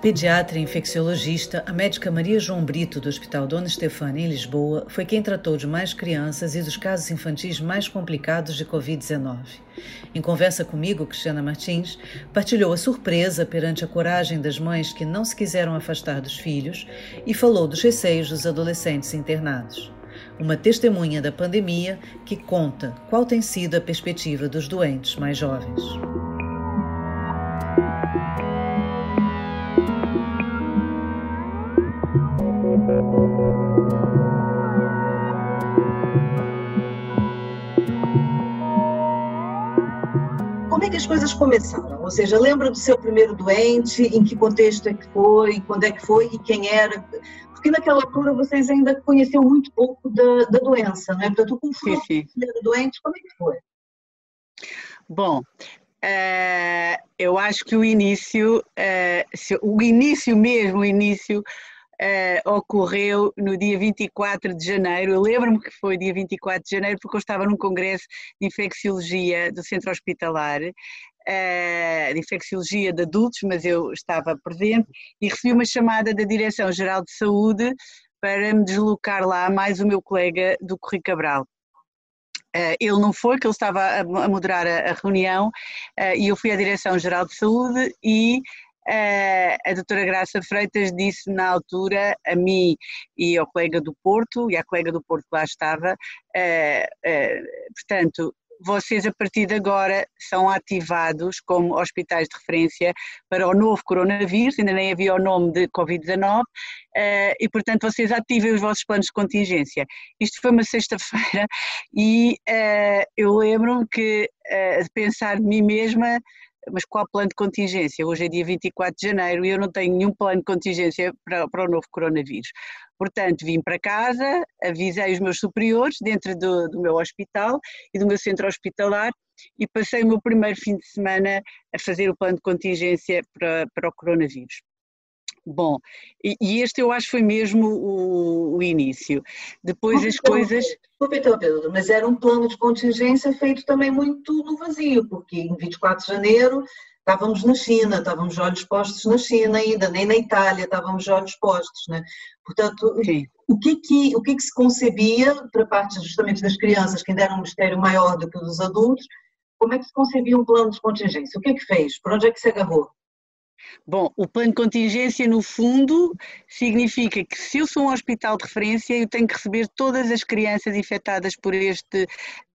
Pediatra e infecciologista, a médica Maria João Brito, do Hospital Dona Estefânia, em Lisboa, foi quem tratou de mais crianças e dos casos infantis mais complicados de Covid-19. Em conversa comigo, Cristiana Martins partilhou a surpresa perante a coragem das mães que não se quiseram afastar dos filhos e falou dos receios dos adolescentes internados. Uma testemunha da pandemia que conta qual tem sido a perspectiva dos doentes mais jovens. Como é que as coisas começaram? Ou seja, lembra do seu primeiro doente, em que contexto é que foi, quando é que foi e quem era? Porque naquela altura vocês ainda conheciam muito pouco da, da doença, não é? Portanto, o confronto com o primeiro doente, como é que foi? Bom, Uh, eu acho que o início, uh, se, o início mesmo, o início uh, ocorreu no dia 24 de janeiro. Eu lembro-me que foi dia 24 de janeiro porque eu estava num congresso de infecciologia do centro hospitalar, uh, de infecciologia de adultos, mas eu estava presente e recebi uma chamada da Direção-Geral de Saúde para me deslocar lá mais o meu colega do Correio Cabral. Uh, ele não foi, que ele estava a, a moderar a, a reunião uh, e eu fui à Direção-Geral de Saúde e a doutora Graça Freitas disse na altura a mim e ao colega do Porto, e à colega do Porto que lá estava, portanto, vocês a partir de agora são ativados como hospitais de referência para o novo coronavírus, ainda nem havia o nome de Covid-19, e portanto vocês ativem os vossos planos de contingência. Isto foi uma sexta-feira e eu lembro-me que de pensar de mim mesma mas qual plano de contingência? Hoje é dia 24 de janeiro e eu não tenho nenhum plano de contingência para, para o novo coronavírus. Portanto, vim para casa, avisei os meus superiores dentro do, do meu hospital e do meu centro hospitalar e passei o meu primeiro fim de semana a fazer o plano de contingência para, para o coronavírus. Bom, e, e, este eu acho foi mesmo o, o início. Depois as coisas. Desculpe, então, Pedro, mas era um plano de contingência feito também muito no vazio, porque em 24 de janeiro estávamos na China, estávamos de olhos postos na China ainda, nem na Itália estávamos de olhos postos, né? Portanto, o que, que, o que que se concebia para parte justamente das crianças, que ainda era um mistério maior do que o dos adultos, como é que se concebia um plano de contingência? O que é que fez? Por onde é que se agarrou? Bom, o plano de contingência, no fundo, significa que se eu sou um hospital de referência, eu tenho que receber todas as crianças infectadas por este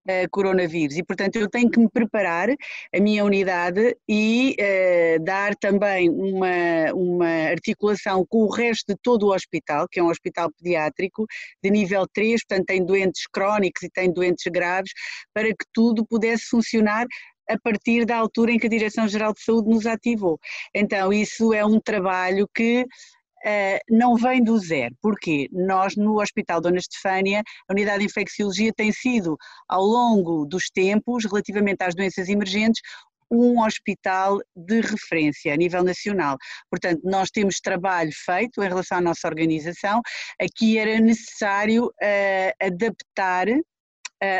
uh, coronavírus. E, portanto, eu tenho que me preparar a minha unidade e uh, dar também uma, uma articulação com o resto de todo o hospital, que é um hospital pediátrico de nível 3, portanto, tem doentes crónicos e tem doentes graves, para que tudo pudesse funcionar a partir da altura em que a Direção-Geral de Saúde nos ativou. Então, isso é um trabalho que Uh, não vem do zero. Porquê? Nós, no Hospital Dona Estefânia, a unidade de infecciologia tem sido, ao longo dos tempos, relativamente às doenças emergentes, um hospital de referência a nível nacional. Portanto, nós temos trabalho feito em relação à nossa organização. Aqui era necessário uh, adaptar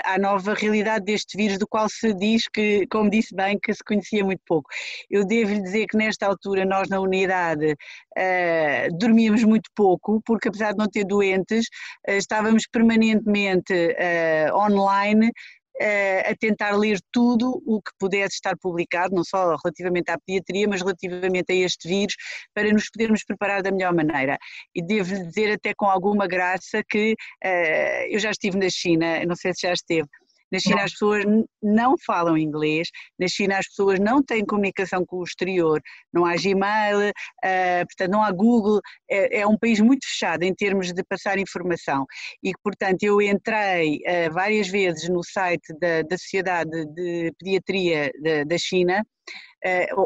à nova realidade deste vírus, do qual se diz que, como disse bem, que se conhecia muito pouco. Eu devo lhe dizer que nesta altura nós na unidade uh, dormíamos muito pouco, porque apesar de não ter doentes, uh, estávamos permanentemente uh, online a tentar ler tudo o que pudesse estar publicado, não só relativamente à pediatria, mas relativamente a este vírus, para nos podermos preparar da melhor maneira. E devo dizer até com alguma graça que uh, eu já estive na China, não sei se já esteve, na China as pessoas não falam inglês, na China as pessoas não têm comunicação com o exterior, não há Gmail, uh, portanto não há Google, é, é, um país muito fechado em termos de passar informação. E portanto eu entrei uh, várias vezes no site da, da Sociedade de Pediatria da, da China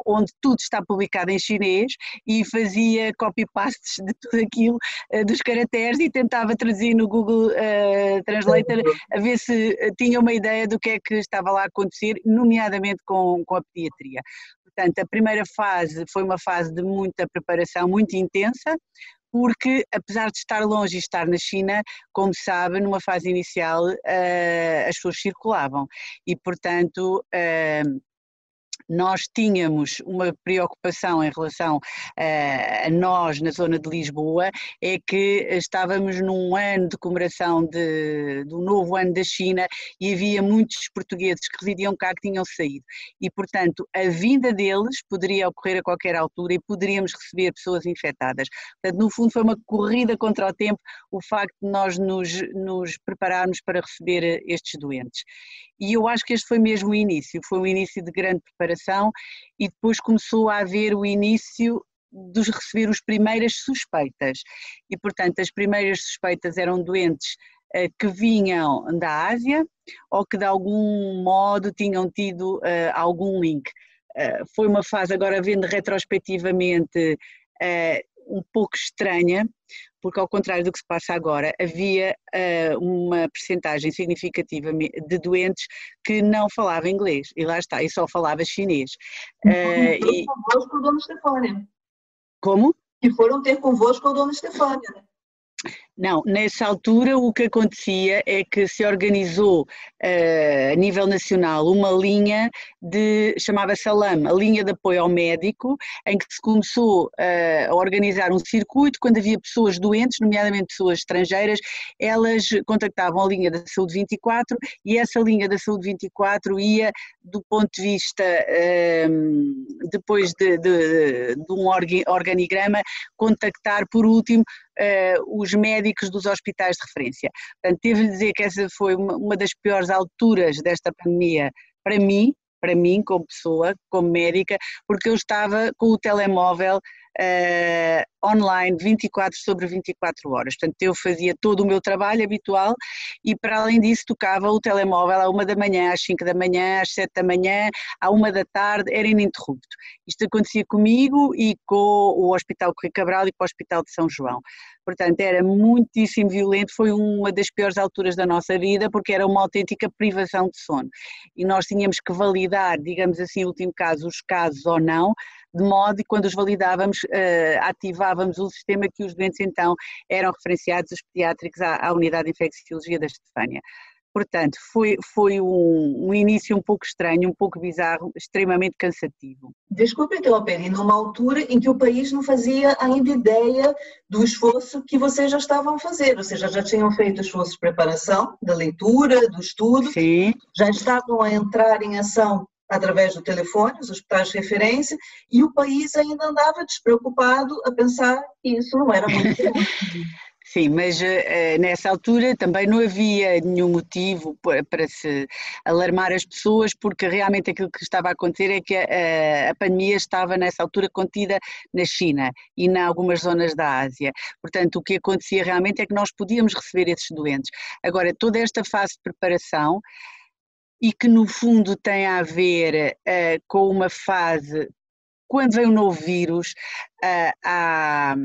onde tudo está publicado em chinês e fazia copy-pastes de tudo aquilo, eh, dos caracteres e tentava traduzir no Google uh, Translator a ver se tinha uma ideia do que é que estava lá a acontecer, nomeadamente com, com a pediatria. Portanto, a primeira fase foi uma fase de muita preparação, muito intensa, porque apesar de estar longe e estar na China, como sabe, numa fase inicial as pessoas circulavam e, portanto, nós tínhamos uma preocupação em relação uh, a nós na zona de Lisboa, é que estávamos num ano de comemoração de, do novo ano da China e havia muitos portugueses que residiam cá que tinham saído. E, portanto, a vinda deles poderia ocorrer a qualquer altura e poderíamos receber pessoas infectadas. Portanto, no fundo, foi uma corrida contra o tempo o facto de nós nos, nos prepararmos para receber estes doentes. E eu acho que este foi mesmo o início, foi um início de grande preparação e depois começou a haver o início de receber os primeiras suspeitas. E, portanto, as primeiras suspeitas eram doentes uh, que vinham da Ásia ou que de algum modo tinham tido uh, algum link. Uh, foi uma fase, agora vendo retrospectivamente, um pouco estranha, porque ao contrário do que se passa agora, havia uh, uma percentagem significativa de doentes que não falavam inglês, e lá está, e só falava chinês. Uh, e convosco a Dona Estefânia. Como? E foram ter convosco a Dona Estefânia. Não, nessa altura o que acontecia é que se organizou uh, a nível nacional uma linha de, chamava-se ALAM, a linha de apoio ao médico, em que se começou uh, a organizar um circuito, quando havia pessoas doentes, nomeadamente pessoas estrangeiras, elas contactavam a linha da Saúde 24 e essa linha da Saúde 24 ia, do ponto de vista, uh, depois de, de, de um organigrama, contactar por último os médicos dos hospitais de referência. Portanto, devo-lhe dizer que essa foi uma, uma das piores alturas desta pandemia para mim, para mim como pessoa, como médica, porque eu estava com o telemóvel uh, online 24 sobre 24 horas. Portanto, eu fazia todo o meu trabalho habitual e, para além disso, tocava o telemóvel à uma da manhã, às 5 da manhã, às 7 da manhã, à uma da tarde, era ininterrupto. Isto acontecia comigo e com o Hospital Correio Cabral e com o Hospital de São João. Portanto, era muitíssimo violento, foi uma das piores alturas da nossa vida, porque era uma autêntica privação de sono. E nós tínhamos que validar, digamos assim, em último caso, os casos ou não, de modo que quando os validávamos, uh, ativávamos o sistema que os doentes então eram referenciados, os pediátricos, à, à unidade de infecciologia da Estefânia. Portanto, foi, foi um, um, início um pouco estranho, um pouco bizarro, extremamente cansativo. Desculpe interromper, e numa altura em que o país não fazia ainda ideia do esforço que vocês já estavam a fazer, ou seja, já tinham feito esforço de preparação, da leitura, do estudo, Sim. já estavam a entrar em ação através do telefone, os hospitais de referência, e o país ainda andava despreocupado a pensar que isso não era muito Sim, mas uh, nessa altura também não havia nenhum motivo para, se alarmar as pessoas, porque realmente aquilo que estava a acontecer é que a, a, pandemia estava nessa altura contida na China e em algumas zonas da Ásia. Portanto, o que acontecia realmente é que nós podíamos receber esses doentes. Agora, toda esta fase de preparação e que no fundo tem a ver uh, com uma fase, quando vem um novo vírus, uh, há,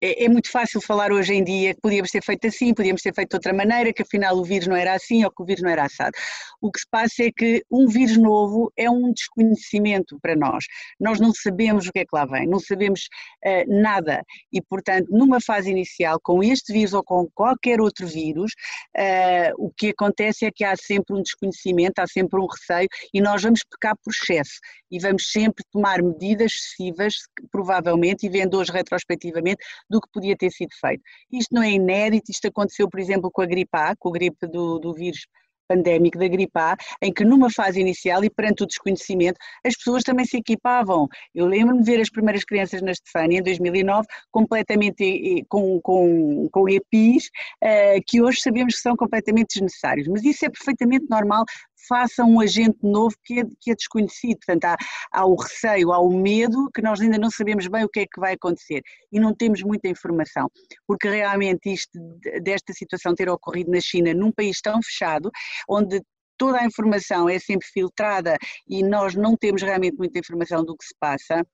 é, é, muito fácil falar hoje em dia que podíamos ter feito assim, podíamos ter feito de outra maneira, que afinal o vírus não era assim ou que o vírus não era assado. O que se passa é que um vírus novo é um desconhecimento para nós. Nós não sabemos o que é que lá vem, não sabemos uh, nada. E, portanto, numa fase inicial, com este vírus ou com qualquer outro vírus, uh, o que acontece é que há sempre um desconhecimento, há sempre um receio e nós vamos pecar por excesso e vamos sempre tomar medidas excessivas, provavelmente, e vendo hoje retrospectivamente, do que podia ter sido feito. Isto não é inédito, isto aconteceu, por exemplo, com a gripe A, com a gripe do, do vírus pandémico da gripe A, em que numa fase inicial e perante o desconhecimento, as pessoas também se equipavam. Eu lembro-me de ver as primeiras crianças na Estefânia, em 2009, completamente com, com, com EPIs, uh, que hoje sabemos que são completamente desnecessários, mas isso é perfeitamente normal faça um agente novo que é, que é desconhecido. Portanto, há, há, o receio, há o medo que nós ainda não sabemos bem o que é que vai acontecer e não temos muita informação, porque realmente isto desta situação ter ocorrido na China, num país tão fechado, onde toda a informação é sempre filtrada e nós não temos realmente muita informação do que se passa,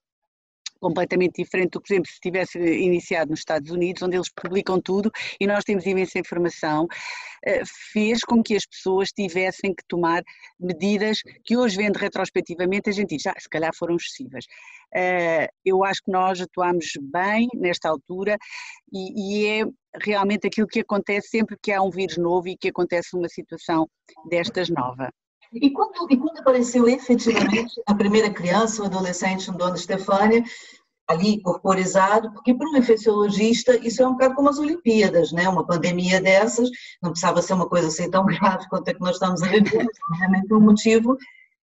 completamente diferente do que, por exemplo, se tivesse iniciado nos Estados Unidos, onde eles publicam tudo e nós temos imensa informação, eh, fez com que as pessoas tivessem que tomar medidas que hoje, vendo retrospectivamente, a gente diz, ah, se calhar foram excessivas. Eh, eu acho que nós atuamos bem nesta altura e, é realmente aquilo que acontece sempre que há um vírus novo e que acontece uma situação destas nova. E quando, e quando apareceu efetivamente a primeira criança, o adolescente, Dona Estefânia, ali corporizado, porque para um infecciologista isso é um bocado como as Olimpíadas, né? Uma pandemia dessas não precisava ser uma coisa assim tão grave quanto a que nós estamos a viver, realmente um motivo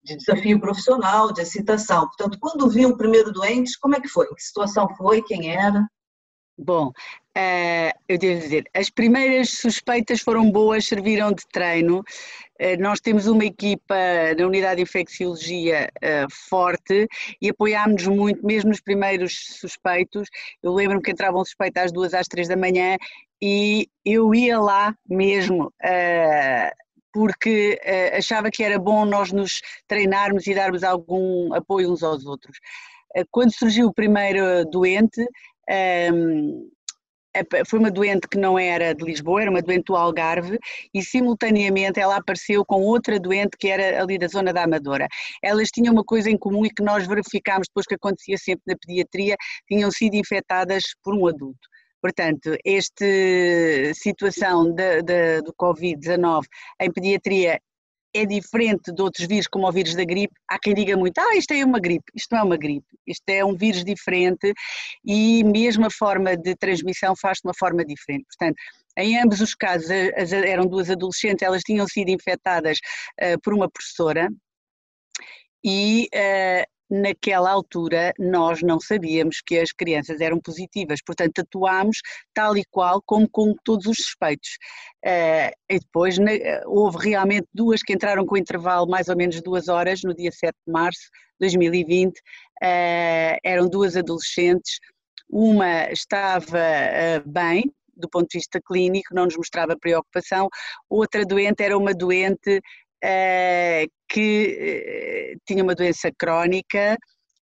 de desafio profissional, de excitação. Portanto, quando viu o primeiro doente, como é que foi? Que situação foi? Quem era? Bom, uh, eu devo dizer, as primeiras suspeitas foram boas, serviram de treino. Uh, nós temos uma equipa na unidade de infecciologia uh, forte e apoiámos-nos muito, mesmo nos primeiros suspeitos. Eu lembro-me que entravam suspeitos às duas, às três da manhã e eu ia lá mesmo porque achava que era bom nós nos treinarmos e darmos algum apoio uns aos outros. Quando surgiu o primeiro doente, um, foi uma doente que não era de Lisboa, era uma doente do Algarve e simultaneamente ela apareceu com outra doente que era ali da zona da Amadora. Elas tinham uma coisa em comum e que nós verificámos depois que acontecia sempre na pediatria, tinham sido infectadas por um adulto. Portanto, esta situação de, de, do Covid-19 em pediatria é diferente de outros vírus, como o vírus da gripe. Há quem diga muito, ah, isto é uma gripe. Isto não é uma gripe, isto é um vírus diferente e mesmo a forma de transmissão faz de uma forma diferente. Portanto, em ambos os casos eram duas adolescentes, elas tinham sido infectadas uh, por uma professora e uh, naquela altura nós não sabíamos que as crianças eram positivas, portanto atuámos tal e qual como com todos os suspeitos. Uh, e depois houve realmente duas que entraram com intervalo mais ou menos duas horas no dia 7 de março de 2020, uh, eram duas adolescentes, uma estava uh, bem, do ponto de vista clínico, não nos mostrava preocupação, outra doente era uma doente eh, que eh, tinha uma doença crónica,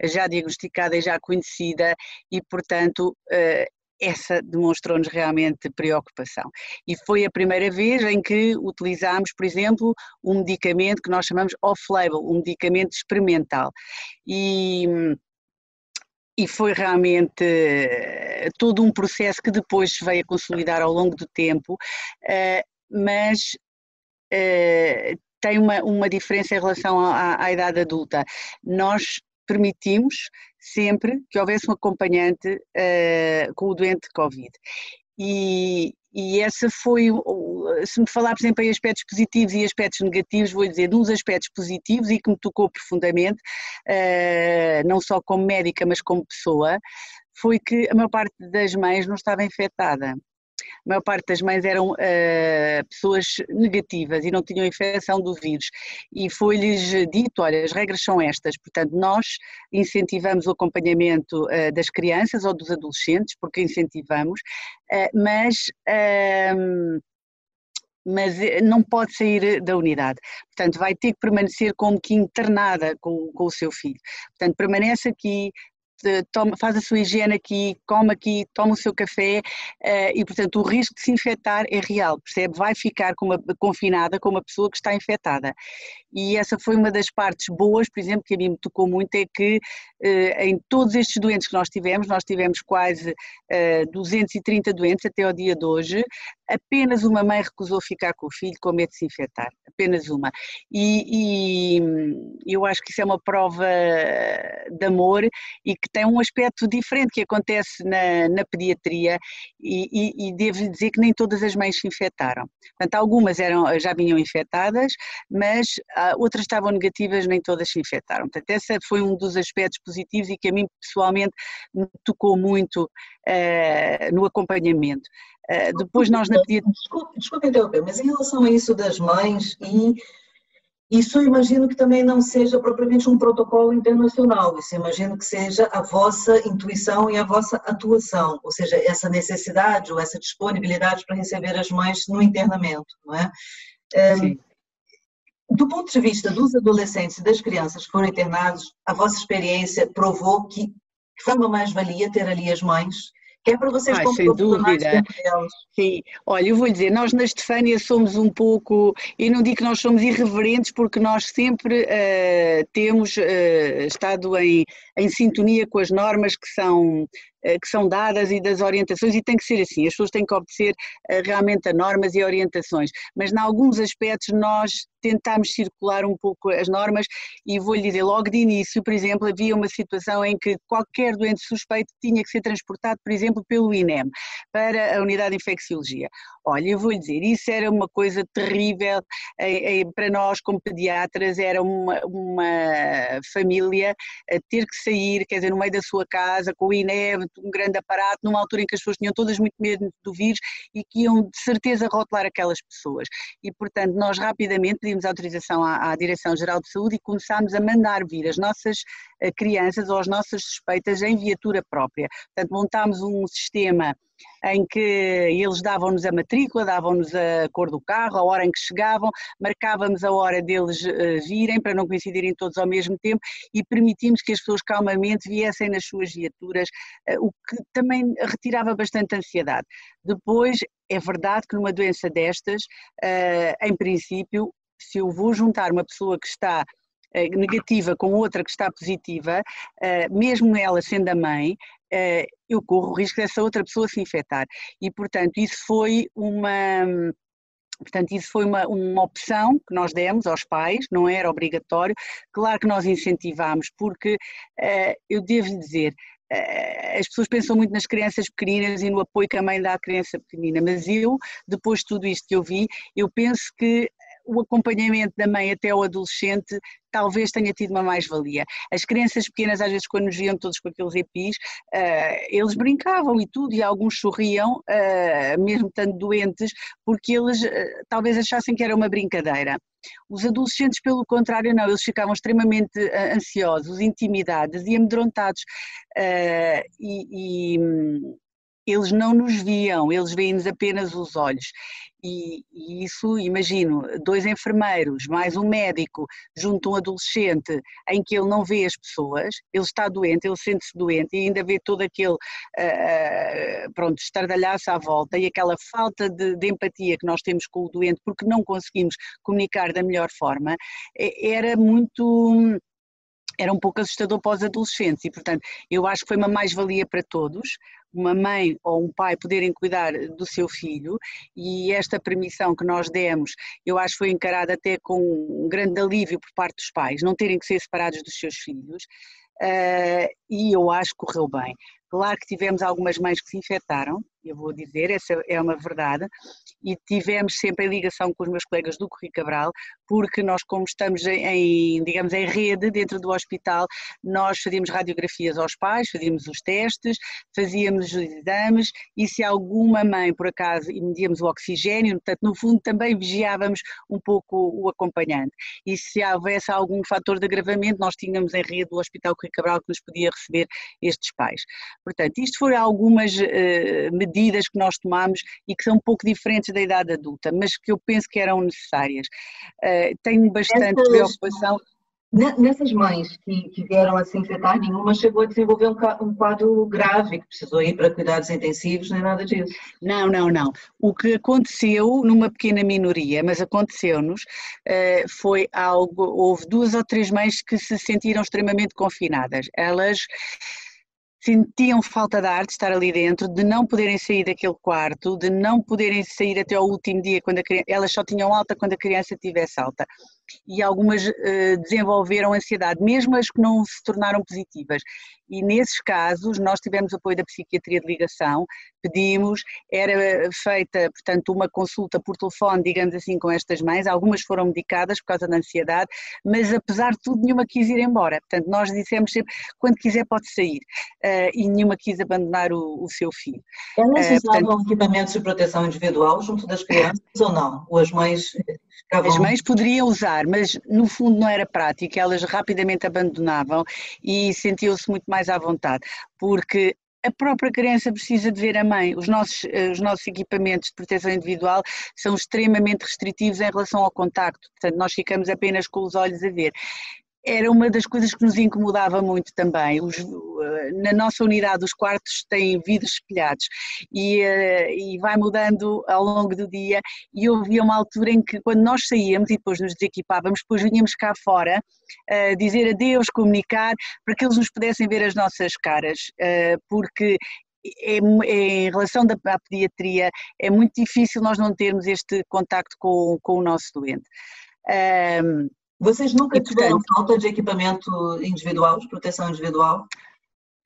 já diagnosticada e já conhecida, e, portanto, eh, essa demonstrou-nos realmente preocupação. E foi a primeira vez em que utilizámos, por exemplo, um medicamento que nós chamamos off-label, um medicamento experimental. E, e foi realmente todo um processo que depois veio a consolidar ao longo do tempo, mas tem uma, uma diferença em relação à, à idade adulta. Nós permitimos sempre que houvesse um acompanhante uh, com o doente de Covid. E, e essa foi, se me falar, por exemplo, em aspectos positivos e aspectos negativos, vou dizer, uns aspectos positivos e que me tocou profundamente, uh, não só como médica, mas como pessoa, foi que a maior parte das mães não estava infectada a maior parte das mães eram uh, pessoas negativas e não tinham infecção do vírus. E foi-lhes dito: olha, as regras são estas, portanto, nós incentivamos o acompanhamento uh, das crianças ou dos adolescentes, porque incentivamos, uh, mas ehm, mas não pode sair da unidade. Portanto, vai ter que permanecer como que internada com, com o seu filho. Portanto, permanece aqui, toma, faz a sua higiene aqui, come aqui, toma o seu café uh, e, portanto, o risco de se infectar é real, percebe? Vai ficar com uma, confinada com uma pessoa que está infectada. E essa foi uma das partes boas, por exemplo, que a mim me tocou muito, é que uh, em todos estes doentes que nós tivemos, nós tivemos quase uh, eh, 230 doentes até ao dia de hoje, apenas uma mãe recusou ficar com o filho com medo de se infectar, apenas uma. E, e eu acho que isso é uma prova de amor e que tem um aspecto diferente que acontece na, na pediatria e, e, e devo dizer que nem todas as mães se infectaram. Portanto, algumas eram, já vinham infectadas, mas ah, outras estavam negativas, nem todas se infectaram. Portanto, esse foi um dos aspectos positivos e que a mim pessoalmente me tocou muito uh, no acompanhamento. Uh, depois nós na pediatria... Desculpe, desculpe interromper, mas em relação a isso das mães e isso eu imagino que também não seja propriamente um protocolo internacional, isso eu imagino que seja a vossa intuição e a vossa atuação, ou seja, essa necessidade ou essa disponibilidade para receber as mães no internamento, não é? Sim. Do ponto de vista dos adolescentes e das crianças que foram internados, a vossa experiência provou que que foi uma mais-valia ter ali as mães, que é para vocês Ai, sem dúvida. Sim, olha, eu vou lhe dizer, nós na Estefânia somos um pouco, eu não digo que nós somos irreverentes, porque nós sempre uh, temos uh, estado em, em sintonia com as normas que são que são dadas e das orientações, e tem que ser assim, as pessoas têm que obedecer eh, realmente a normas e orientações, mas em alguns aspectos nós tentámos circular um pouco as normas e vou-lhe dizer, logo de início, por exemplo, havia uma situação em que qualquer doente suspeito tinha que ser transportado, por exemplo, pelo INEM para a unidade de infecciologia. Olha, eu vou-lhe dizer, isso era uma coisa terrível para nós como pediatras, era uma, uma família ter que sair, quer dizer, no meio da sua casa, com o INEM, um grande aparato, numa altura em que as pessoas tinham todas muito medo do vírus e que iam de certeza rotular aquelas pessoas. E, portanto, nós rapidamente pedimos autorização à, à Direção-Geral de Saúde e começámos a mandar vir as nossas eh, crianças ou as nossas suspeitas em viatura própria. Portanto, montámos um sistema em que eles davam-nos a matrícula, davam-nos a cor do carro, a hora em que chegavam, marcávamos a hora deles eh, virem para não coincidirem todos ao mesmo tempo e permitimos que as pessoas calmamente viessem nas suas viaturas, eh, o que também retirava bastante ansiedade. Depois, é verdade que numa doença destas, eh, em princípio, se eu vou juntar uma pessoa que está negativa com outra que está positiva, mesmo ela sendo a mãe, eu corro o risco dessa outra pessoa se infectar. E, portanto, isso foi uma. Portanto, isso foi uma, uma opção que nós demos aos pais, não era obrigatório. Claro que nós incentivámos, porque uh, eu devo dizer, uh, as pessoas pensam muito nas crianças pequeninas e no apoio que a mãe dá à criança pequenina, mas eu, depois de tudo isto que eu vi, eu penso que o acompanhamento da mãe até o adolescente talvez tenha tido uma mais-valia. As crianças pequenas, às vezes, quando nos viam todos com aqueles EPIs, uh, eles brincavam e tudo, e alguns sorriam, uh, mesmo estando doentes, porque eles uh, talvez achassem que era uma brincadeira. Os adolescentes, pelo contrário, não, eles ficavam extremamente ansiosos, intimidados e amedrontados. e, e eles não nos viam, eles veem-nos apenas os olhos. E, e, isso, imagino, dois enfermeiros, mais um médico, junto a um adolescente, em que ele não vê as pessoas, ele está doente, ele sente-se doente e ainda vê todo aquele, uh, pronto, estardalhaço à volta e aquela falta de, de, empatia que nós temos com o doente porque não conseguimos comunicar da melhor forma, era muito era um pouco assustador para os adolescentes e, portanto, eu acho que foi uma mais-valia para todos, uma mãe ou um pai poderem cuidar do seu filho e esta permissão que nós demos, eu acho que foi encarada até com um grande alívio por parte dos pais, não terem que ser separados dos seus filhos. Uh, e eu acho que correu bem. Claro que tivemos algumas mães que se infectaram, eu vou dizer, essa é uma verdade, e tivemos sempre em ligação com os meus colegas do Corri Cabral, porque nós, como estamos em, digamos, em rede dentro do hospital, nós fazíamos radiografias aos pais, fazíamos os testes, fazíamos os exames, e se alguma mãe, por acaso, medíamos o oxigênio, portanto, no fundo, também vigiávamos um pouco o acompanhante. E se houvesse algum fator de agravamento, nós tínhamos em rede o Hospital Corri Cabral que nos podia receber estes pais. Portanto, isto foram algumas uh, medidas que nós tomamos e que são um pouco diferentes da idade adulta, mas que eu penso que eram necessárias. Uh, tenho bastante Essas, preocupação. Nessas mães que, que, vieram a se infectar, nenhuma chegou a desenvolver um, um quadro grave, que precisou ir para cuidados intensivos, nem nada disso. Não, não, não. O que aconteceu numa pequena minoria, mas aconteceu-nos, uh, foi algo. Houve duas ou três mães que se sentiram extremamente confinadas. Elas sentiam falta de ar, de estar ali dentro, de não poderem sair daquele quarto, de não poderem sair até ao último dia, quando criança, elas só tinham alta quando a criança tivesse alta. E algumas uh, desenvolveram ansiedade, mesmo as que não se tornaram positivas e nesses casos nós tivemos apoio da psiquiatria de ligação, pedimos, era feita, portanto, uma consulta por telefone, digamos assim, com estas mães, algumas foram medicadas por causa da ansiedade, mas apesar de tudo nenhuma quis ir embora, portanto nós dissemos sempre, quando quiser pode sair, uh, e nenhuma quis abandonar o, o seu filho. Elas uh, usavam portanto, equipamentos de proteção individual junto das crianças ou não? Ou as mães ficavam... As mães poderiam usar, mas no fundo não era prático, elas rapidamente abandonavam e sentiam-se muito mais mais à vontade, porque a própria criança precisa de ver a mãe. Os nossos, eh, os nossos equipamentos de proteção individual são extremamente restritivos em relação ao contacto, portanto, nós ficamos apenas com os olhos a ver. Era uma das coisas que nos incomodava muito também. Os, eh, na nossa unidade, os quartos têm vidros espelhados e, eh, e, vai mudando ao longo do dia. E houve uma altura em que, quando nós saíamos e depois nos desequipávamos, depois vinhamos cá fora uh, dizer adeus, comunicar, para que eles nos pudessem ver as nossas caras, porque é, é, em relação à pediatria, é muito difícil nós não termos este contacto com, com o nosso doente. Um, vocês nunca tiveram falta de equipamento individual, de proteção individual?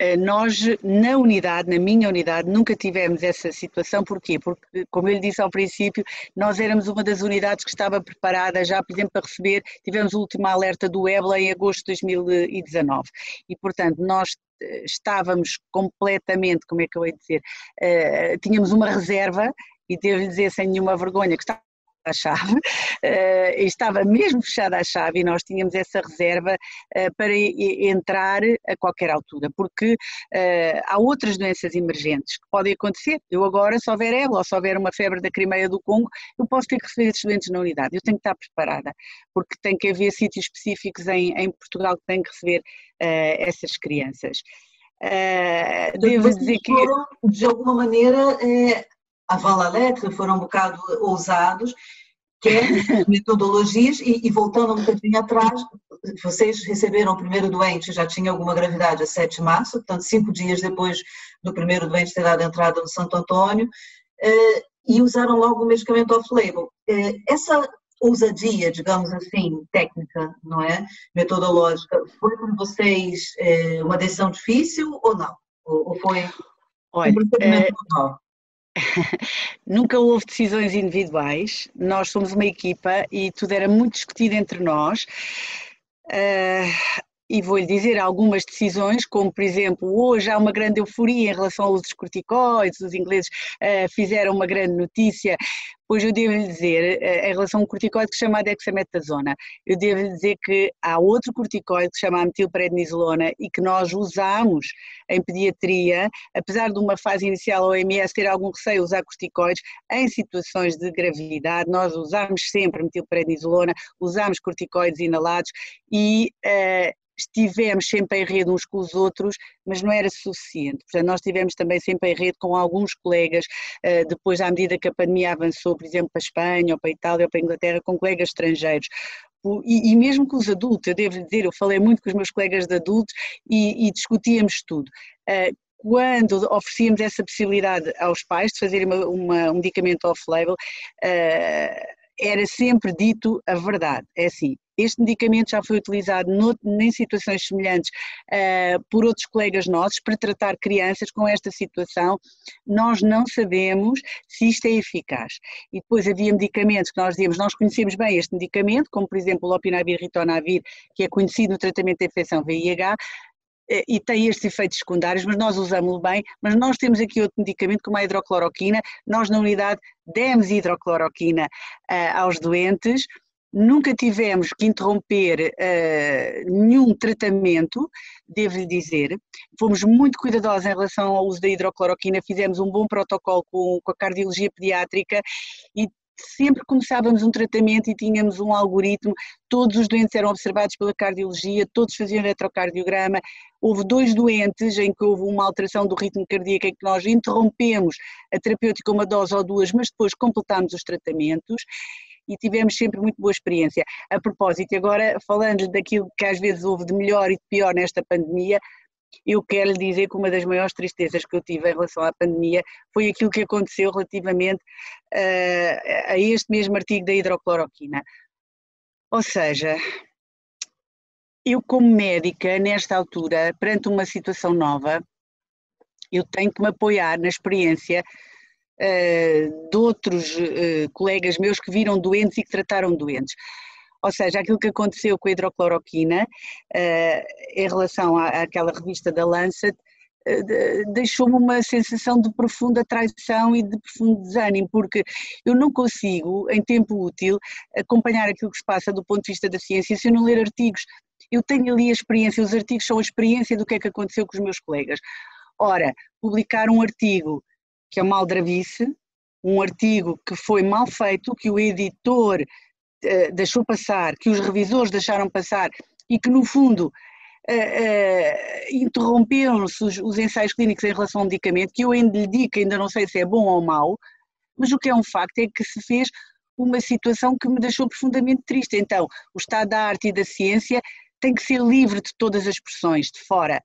Eh, nós, na unidade, na minha unidade, nunca tivemos essa situação. Porquê? Porque, como eu lhe disse ao princípio, nós éramos uma das unidades que estava preparada já, por exemplo, para receber, tivemos o último alerta do EBLA em agosto de 2019. E, portanto, nós eh, estávamos completamente, como é que eu ia dizer, uh, tínhamos uma reserva, e devo dizer sem nenhuma vergonha, que está a chave, uh, estava mesmo fechada a chave e nós tínhamos essa reserva uh, para entrar a qualquer altura, porque uh, há outras doenças emergentes que podem acontecer. Eu agora, se houver ébola ou se houver uma febre da Crimeia do Congo, eu posso ter que receber esses doentes na unidade. Eu tenho que estar preparada, porque tem que haver sítios específicos em, em Portugal que têm que receber essas crianças. devo dizer que. De alguma maneira, la lettre, foram um bocado ousados, que é metodologias, e, e, voltando um bocadinho atrás, vocês receberam o primeiro doente, já tinha alguma gravidade a 7 de março, portanto, cinco dias depois do primeiro doente ter dado entrada no Santo Antônio, eh, e usaram logo o medicamento off-label. Eh, essa ousadia, digamos assim, técnica, não é? Metodológica, foi para vocês eh, uma decisão difícil ou não? Ou, foi Olha, um procedimento normal? Nunca houve decisões individuais, nós somos uma equipa e tudo era muito discutido entre nós. Uh, e vou-lhe dizer algumas decisões, como por exemplo, hoje há uma grande euforia em relação aos corticoides, os ingleses uh, fizeram uma grande notícia, pois eu devo lhe dizer, uh, em relação a um corticoide que se chama dexametasona, eu devo lhe dizer que há outro corticoide que se chama metilprednisolona e que nós usamos em pediatria, apesar de uma fase inicial a OMS ter algum receio usar corticoides, em situações de gravidade nós usamos sempre metilprednisolona, usamos corticoides inalados e uh, estivemos sempre em rede uns com os outros, mas não era suficiente. Portanto, nós estivemos também sempre em rede com alguns colegas, eh, depois, à medida que a pandemia avançou, por exemplo, para a Espanha, ou para a Itália, ou para a Inglaterra, com colegas estrangeiros. E, e, mesmo com os adultos, eu devo dizer, eu falei muito com os meus colegas de adultos e, e discutíamos tudo. Uh, quando oferecíamos essa possibilidade aos pais de fazerem uma, uma, um medicamento off-label, uh, era sempre dito a verdade. É assim, este medicamento já foi utilizado no, em situações semelhantes uh, por outros colegas nossos para tratar crianças com esta situação. Nós não sabemos se isto é eficaz. E depois havia medicamentos que nós dizíamos, nós conhecemos bem este medicamento, como por exemplo o lopinavir ritonavir, que é conhecido no tratamento da infecção VIH, e tem estes efeitos secundários, mas nós usamos-lo bem, mas nós temos aqui outro medicamento como a hidrocloroquina, nós na unidade demos hidrocloroquina uh, aos doentes, Nunca tivemos que interromper uh, nenhum tratamento, devo-lhe dizer. Fomos muito cuidadosos em relação ao uso da hidrocloroquina, fizemos um bom protocolo com, com a cardiologia pediátrica e sempre começávamos um tratamento e tínhamos um algoritmo, todos os doentes eram observados pela cardiologia, todos faziam eletrocardiograma. Houve dois doentes em que houve uma alteração do ritmo cardíaco em que nós interrompemos a terapêutica uma dose ou duas, mas depois completámos os tratamentos e tivemos sempre muito boa experiência. A propósito, agora falando daquilo que às vezes houve de melhor e de pior nesta pandemia, eu quero lhe dizer que uma das maiores tristezas que eu tive em relação à pandemia foi aquilo que aconteceu relativamente uh, a este mesmo artigo da hidrocloroquina. Ou seja, eu como médica, nesta altura, perante uma situação nova, eu tenho que me apoiar na experiência eh, de outros eh, colegas meus que viram doentes e que trataram doentes. Ou seja, aquilo que aconteceu com a hidrocloroquina eh, em relação à, àquela revista da Lancet deixou-me uma sensação de profunda traição e de profundo desânimo, porque eu não consigo, em tempo útil, acompanhar aquilo que se passa do ponto de vista da ciência se eu não ler artigos. Eu tenho ali a experiência, os artigos são a experiência do que é que aconteceu com os meus colegas. Ora, publicar um artigo que é uma aldrabice, um artigo que foi mal feito, que o editor uh, deixou passar, que os revisores deixaram passar e que, no fundo, Uh, interromperam-se os, os, ensaios clínicos em relação ao medicamento, que eu ainda lhe digo ainda não sei se é bom ou mau, mas o que é um facto é que se fez uma situação que me deixou profundamente triste. Então, o estado da arte e da ciência tem que ser livre de todas as pressões de fora.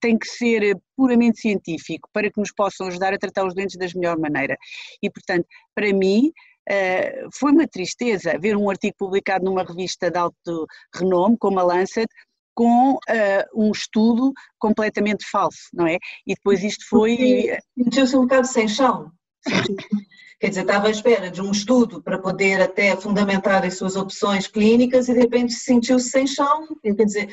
Tem que ser puramente científico para que nos possam ajudar a tratar os doentes da melhor maneira. E, portanto, para mim, uh, foi uma tristeza ver um artigo publicado numa revista de alto renome, como a Lancet, com uh, um estudo completamente falso, não é? E depois isto foi. Sentiu-se um bocado sem chão. Quer dizer, estava à espera de um estudo para poder até fundamentar as suas opções clínicas e de repente sentiu-se sem chão. Quer dizer,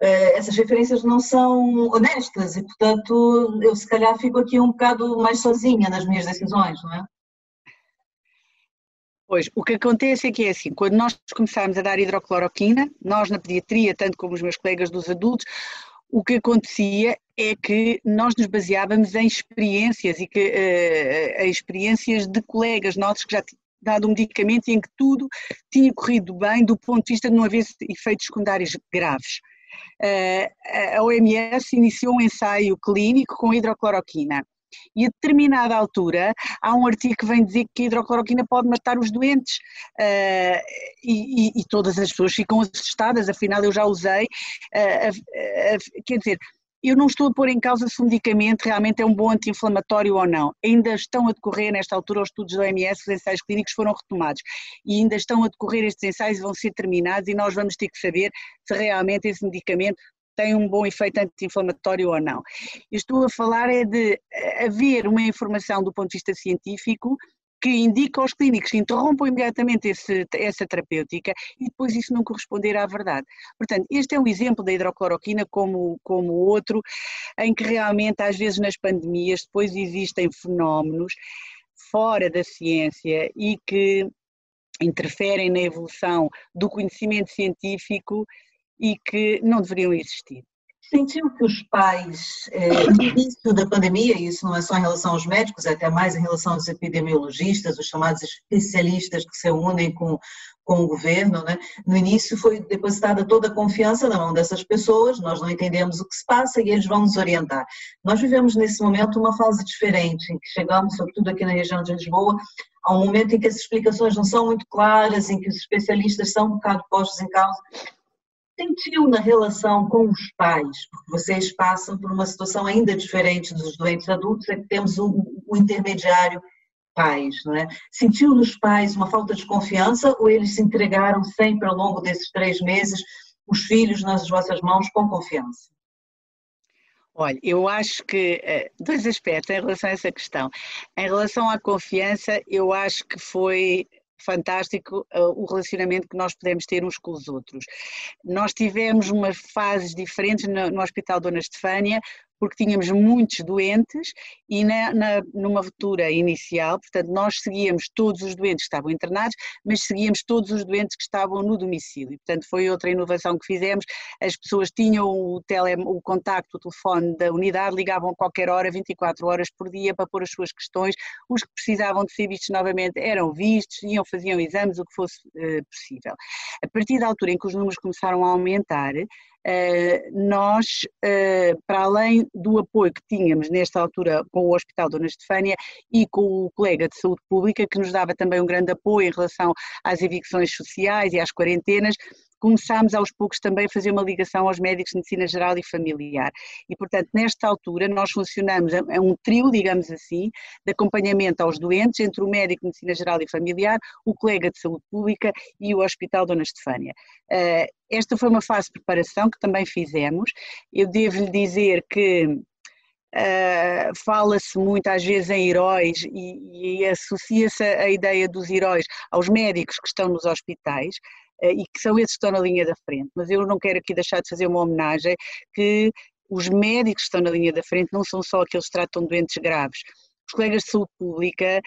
eh, essas referências não são honestas e, portanto, eu se calhar fico aqui um bocado mais sozinha nas minhas decisões, não é? Pois, o que acontece é que é assim, quando nós começámos a dar hidrocloroquina, nós na pediatria, tanto como os meus colegas dos adultos, o que acontecia é que nós nos baseávamos em experiências e que uh, em experiências de colegas nossos que já tinham dado um medicamento em que tudo tinha corrido bem do ponto de vista de não haver efeitos secundários graves. Uh, a OMS iniciou um ensaio clínico com hidrocloroquina e a determinada altura há um artigo que vem dizer que a hidrocloroquina pode matar os doentes uh, e, e, todas as pessoas ficam assustadas, afinal eu já usei, uh, uh, quer dizer, eu não estou a pôr em causa se o medicamento realmente é um bom anti-inflamatório ou não. Ainda estão a decorrer, nesta altura, os estudos da OMS, os ensaios clínicos foram retomados. E ainda estão a decorrer estes ensaios e vão ser terminados e nós vamos ter que saber se realmente esse medicamento tem um bom efeito anti-inflamatório ou não. Estou a falar é de haver uma informação do ponto de vista científico que indica aos clínicos que interrompam imediatamente esse, essa terapêutica e depois isso não corresponder à verdade. Portanto, este é um exemplo da hidrocloroquina como, como outro, em que realmente às vezes nas pandemias depois existem fenómenos fora da ciência e que interferem na evolução do conhecimento científico e que não deveriam existir. Sentiu que os pais, eh, no início da pandemia, e isso não é só em relação aos médicos, é até mais em relação aos epidemiologistas, os chamados especialistas que se unem com, com o governo, né? no início foi depositada toda a confiança na mão dessas pessoas, nós não entendemos o que se passa e eles vão nos orientar. Nós vivemos nesse momento uma fase diferente, em que chegamos, sobretudo aqui na região de Lisboa, a um momento em que as explicações não são muito claras, em que os especialistas são um bocado postos em causa sentiu na relação com os pais? Porque vocês passam por uma situação ainda diferente dos doentes adultos, é que temos o, o intermediário pais, não é? Sentiu nos pais uma falta de confiança ou eles se entregaram sempre ao longo desses três meses os filhos nas vossas mãos com confiança? Olha, eu acho que eh, dois aspectos em relação a essa questão. Em relação à confiança, eu acho que foi fantástico uh, o relacionamento que nós podemos ter uns com os outros. Nós tivemos umas fases diferentes no, no Hospital Dona Estefânia, porque tínhamos muitos doentes e na, na, numa aventura inicial, portanto, nós seguíamos todos os doentes que estavam internados, mas seguíamos todos os doentes que estavam no domicílio. Portanto, foi outra inovação que fizemos. As pessoas tinham o, tele, o contacto, o telefone da unidade, ligavam a qualquer hora, 24 horas por dia, para pôr as suas questões. Os que precisavam de ser vistos novamente eram vistos, iam, faziam exames, o que fosse uh, possível. A partir da altura em que os números começaram a aumentar, nós, eh, para além do apoio que tínhamos nesta altura com o Hospital Dona Estefânia e com o colega de saúde pública, que nos dava também um grande apoio em relação às evicções sociais e às quarentenas, começámos aos poucos também a fazer uma ligação aos médicos de medicina geral e familiar. E, portanto, nesta altura nós funcionamos a um trio, digamos assim, de acompanhamento aos doentes entre o médico de medicina geral e familiar, o colega de saúde pública e o Hospital Dona Estefânia. Eh, esta foi uma fase de preparação que também fizemos. Eu devo-lhe dizer que Uh, fala-se muito às vezes em heróis e, e associa-se a ideia dos heróis aos médicos que estão nos hospitais, e que são esses que estão na linha da frente. Mas eu não quero aqui deixar de fazer uma homenagem que os médicos que estão na linha da frente não são só aqueles que tratam doentes graves. Os colegas de saúde pública,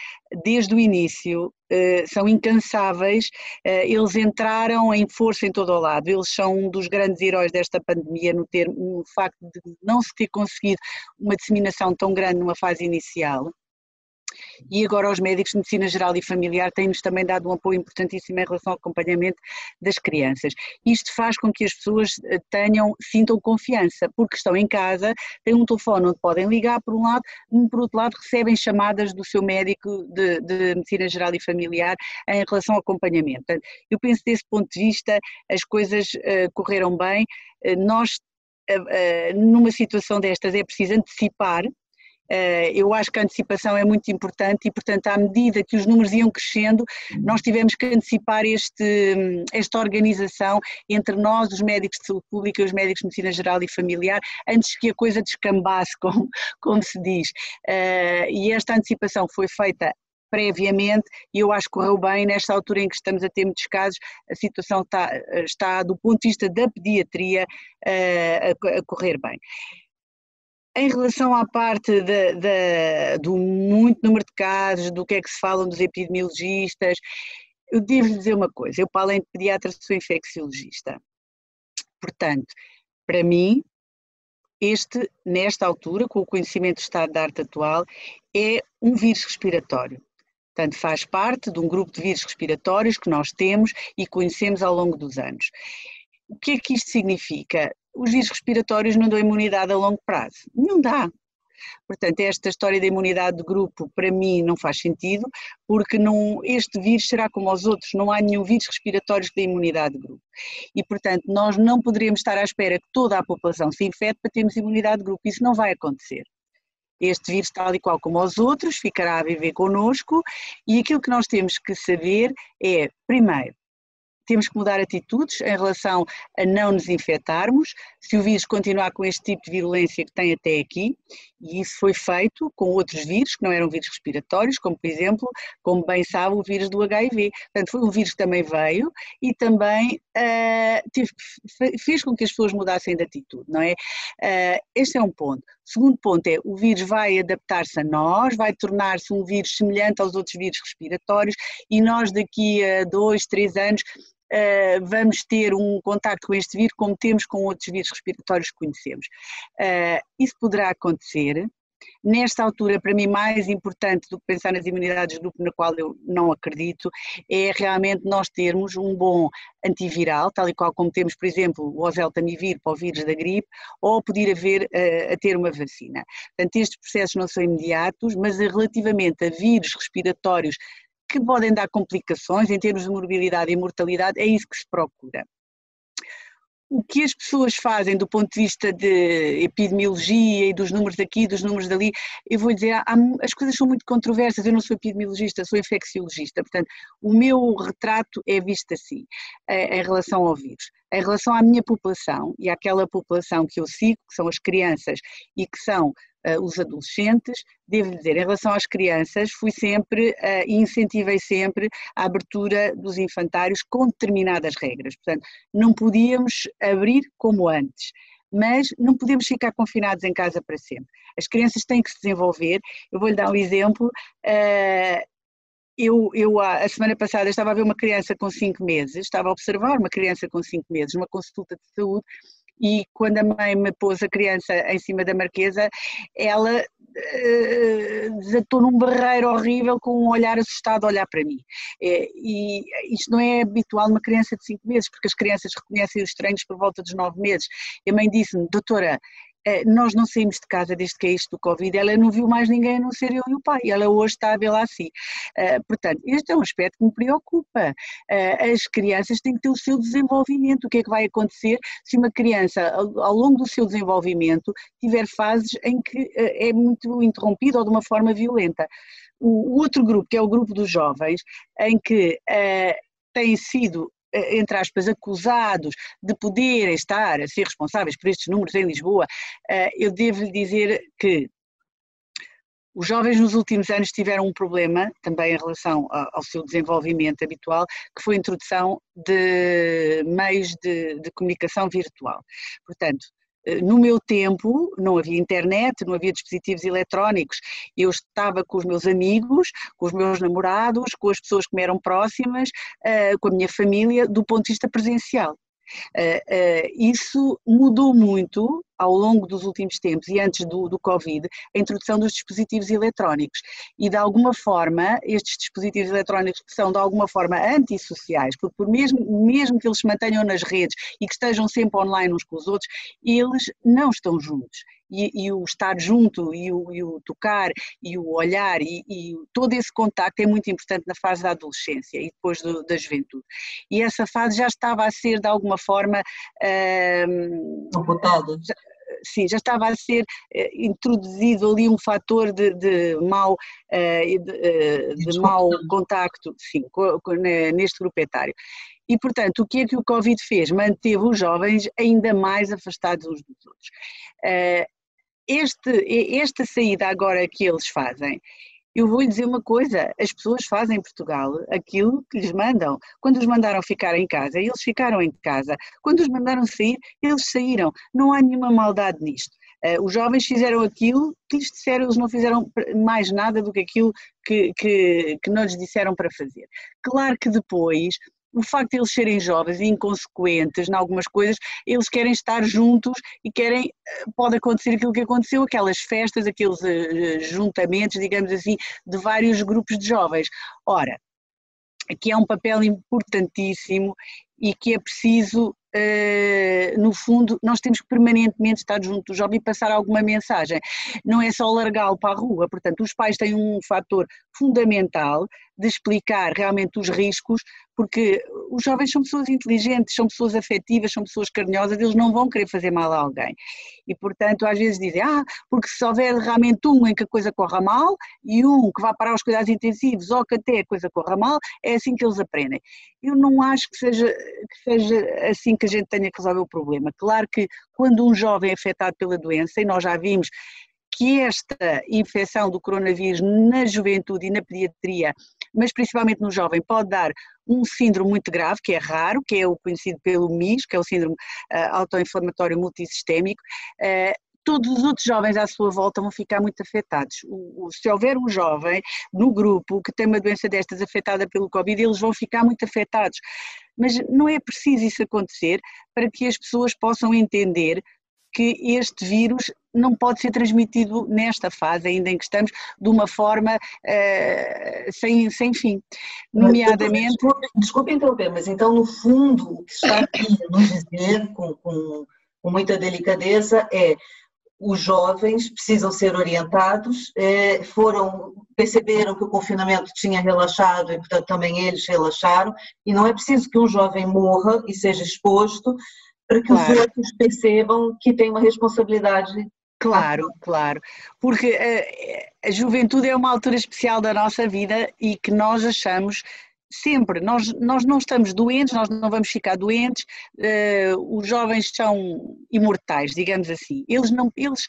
desde o início, eh, são incansáveis, eh, eles entraram em força em todo o lado, eles são um dos grandes heróis desta pandemia no, termo, no facto de não se ter conseguido uma disseminação tão grande numa fase inicial e agora os médicos de medicina geral e familiar têm-nos também dado um apoio importantíssimo em relação ao acompanhamento das crianças. Isto faz com que as pessoas eh, tenham, sintam confiança, porque estão em casa, têm um telefone onde podem ligar por um lado, por outro lado recebem chamadas do seu médico de, de medicina geral e familiar em relação ao acompanhamento. Eu penso desse ponto de vista as coisas uh, correram bem, uh, nós numa situação destas é preciso antecipar eu acho que a antecipação é muito importante e, portanto, à medida que os números iam crescendo, nós tivemos que antecipar este, esta organização entre nós, os médicos de saúde pública e os médicos de medicina geral e familiar, antes que a coisa descambasse, como, como se diz. Eh, e esta antecipação foi feita previamente e eu acho que correu bem nesta altura em que estamos a ter muitos casos, a situação está, está do ponto de vista da pediatria eh, a, a correr bem. Em relação à parte de, de, do muito número de casos, do que é que se falam dos epidemiologistas, eu devo dizer uma coisa, eu para além de pediatra sou infecciologista. Portanto, para mim, este, nesta altura, com o conhecimento do estado da arte atual, é um vírus respiratório. Portanto, faz parte de um grupo de vírus respiratórios que nós temos e conhecemos ao longo dos anos. O que é que isto significa? Os vírus respiratórios não dão imunidade a longo prazo. Não dá. Portanto, esta história da imunidade de grupo para mim não faz sentido, porque não, este vírus será como os outros, não há nenhum vírus respiratório que dê imunidade de grupo. E, portanto, nós não poderemos estar à espera que toda a população se infecte para termos imunidade de grupo. Isso não vai acontecer. Este vírus, tal e qual como os outros, ficará a viver connosco e aquilo que nós temos que saber é, primeiro, temos que mudar atitudes em relação a não nos infectarmos, se o vírus continuar com este tipo de virulência que tem até aqui, e isso foi feito com outros vírus que não eram vírus respiratórios, como por exemplo, como bem sabe, o vírus do HIV. Portanto, foi um vírus que também veio e também uh, teve, fez com que as pessoas mudassem de atitude, não é? Uh, este é um ponto. Segundo ponto é, o vírus vai adaptar-se a nós, vai tornar-se um vírus semelhante aos outros vírus respiratórios e nós daqui a dois, três anos Uh, vamos ter um contacto com este vírus como temos com outros vírus respiratórios que conhecemos. Uh, isso poderá acontecer. Nesta altura, para mim, mais importante do que pensar nas imunidades de grupo, na qual eu não acredito, é realmente nós termos um bom antiviral, tal e qual como temos, por exemplo, o oseltamivir para o vírus da gripe, ou poder haver uh, a ter uma vacina. Portanto, estes processos não são imediatos, mas relativamente a vírus respiratórios que podem dar complicações em termos de morbilidade e mortalidade, é isso que se procura. O que as pessoas fazem do ponto de vista de epidemiologia e dos números daqui, dos números dali, eu vou dizer, há, as coisas são muito controversas, eu não sou epidemiologista, sou infecciologista, portanto, o meu retrato é visto assim, eh, em relação ao vírus. Em relação à minha população e àquela população que eu sigo, que são as crianças e que são uh, os adolescentes. Devo dizer, em relação às crianças, fui sempre uh, incentivei sempre a abertura dos infantários com determinadas regras. Portanto, não podíamos abrir como antes mas não podemos ficar confinados em casa para sempre. As crianças têm que se desenvolver. Eu vou-lhe dar um exemplo. Uh, eu, eu, a semana passada estava a ver uma criança com 5 meses, estava a observar uma criança com 5 meses, uma consulta de saúde, e quando a mãe me pôs a criança em cima da marquesa, ela uh, desatou num barreiro horrível com um olhar assustado a olhar para mim. É, e isto não é habitual numa criança de 5 meses, porque as crianças reconhecem os estranhos por volta dos 9 meses. E a mãe disse-me, doutora, nós não saímos de casa desde que é isto do Covid, ela não viu mais ninguém a não ser eu e o pai, ela hoje está a vê-la assim. Eh, portanto, este é um aspecto que me preocupa. Eh, as crianças têm que ter o seu desenvolvimento. O que é que vai acontecer se uma criança, ao longo do seu desenvolvimento, tiver fases em que é muito interrompida ou de uma forma violenta? O outro grupo, que é o grupo dos jovens, em que têm sido entre aspas, acusados de poderem estar a ser responsáveis por estes números em Lisboa, eh, eu devo lhe dizer que os jovens nos últimos anos tiveram um problema também em relação ao seu desenvolvimento habitual, que foi a introdução de meios de, de comunicação virtual. Portanto, no meu tempo não havia internet, não havia dispositivos eletrónicos. Eu estava com os meus amigos, com os meus namorados, com as pessoas que me eram próximas, eh, com a minha família, do ponto de vista presencial. Isso mudou muito ao longo dos últimos tempos e antes do, do Covid, a introdução dos dispositivos eletrónicos. E de alguma forma, estes dispositivos eletrónicos que são de alguma forma antissociais, porque por mesmo, mesmo que eles se mantenham nas redes e que estejam sempre online uns com os outros, eles não estão juntos. E, e, o estar junto, e o, e o tocar, e o olhar, e, e, todo esse contacto é muito importante na fase da adolescência e depois do, da juventude. E essa fase já estava a ser, de alguma forma. Um, já, sim, já estava a ser uh, introduzido ali um fator de, de mau, uh, de, uh, de mau contacto sim, neste grupo etário. E, portanto, o que é que o Covid fez? Manteve os jovens ainda mais afastados uns dos outros este, esta saída agora que eles fazem, eu vou lhe dizer uma coisa: as pessoas fazem em Portugal aquilo que lhes mandam. Quando os mandaram ficar em casa, eles ficaram em casa. Quando os mandaram sair, eles saíram. Não há nenhuma maldade nisto. Uh, os jovens fizeram aquilo que lhes disseram, eles não fizeram mais nada do que aquilo que, que, que não lhes disseram para fazer. Claro que depois o facto de eles serem jovens e inconsequentes em algumas coisas, eles querem estar juntos e querem, eh, pode acontecer aquilo que aconteceu, aquelas festas, aqueles uh, juntamentos, digamos assim, de vários grupos de jovens. Ora, aqui é um papel importantíssimo e que é preciso no fundo, nós temos que permanentemente estar junto do jovem e passar alguma mensagem. Não é só largá-lo para a rua. Portanto, os pais têm um fator fundamental de explicar realmente os riscos, porque os jovens são pessoas inteligentes, são pessoas afetivas, são pessoas carinhosas, eles não vão querer fazer mal a alguém. E, portanto, às vezes dizem, ah, porque se houver realmente um em que a coisa corra mal e um que vá parar os cuidados intensivos ou que até a coisa corra mal, é assim que eles aprendem. Eu não acho que seja, que seja assim que a gente tenha que resolver o problema. Claro que quando um jovem é afetado pela doença, e nós já vimos que esta infecção do coronavírus na juventude e na pediatria, mas principalmente no jovem, pode dar um síndrome muito grave, que é raro, que é o conhecido pelo MIS, que é o síndrome uh, autoinflamatório multissistémico, uh, todos os outros jovens à sua volta vão ficar muito afetados. Se houver um jovem no grupo que tem uma doença destas afetada pelo Covid, eles vão ficar muito afetados. Mas não é preciso isso acontecer para que as pessoas possam entender que este vírus não pode ser transmitido nesta fase ainda em que estamos de uma forma uh, sem, sem fim. Nomeadamente. Desculpe, desculpe interromper, mas então, no fundo, o que está aqui a nos dizer com, com, com muita delicadeza é os jovens precisam ser orientados, eh, foram perceberam que o confinamento tinha relaxado e portanto também eles relaxaram e não é preciso que um jovem morra e seja exposto para que claro. os outros percebam que tem uma responsabilidade. Claro, claro, porque a, eh, a juventude é uma altura especial da nossa vida e que nós achamos sempre, nós, nós não estamos doentes, nós não vamos ficar doentes, uh, os jovens são imortais, digamos assim, eles, não, eles,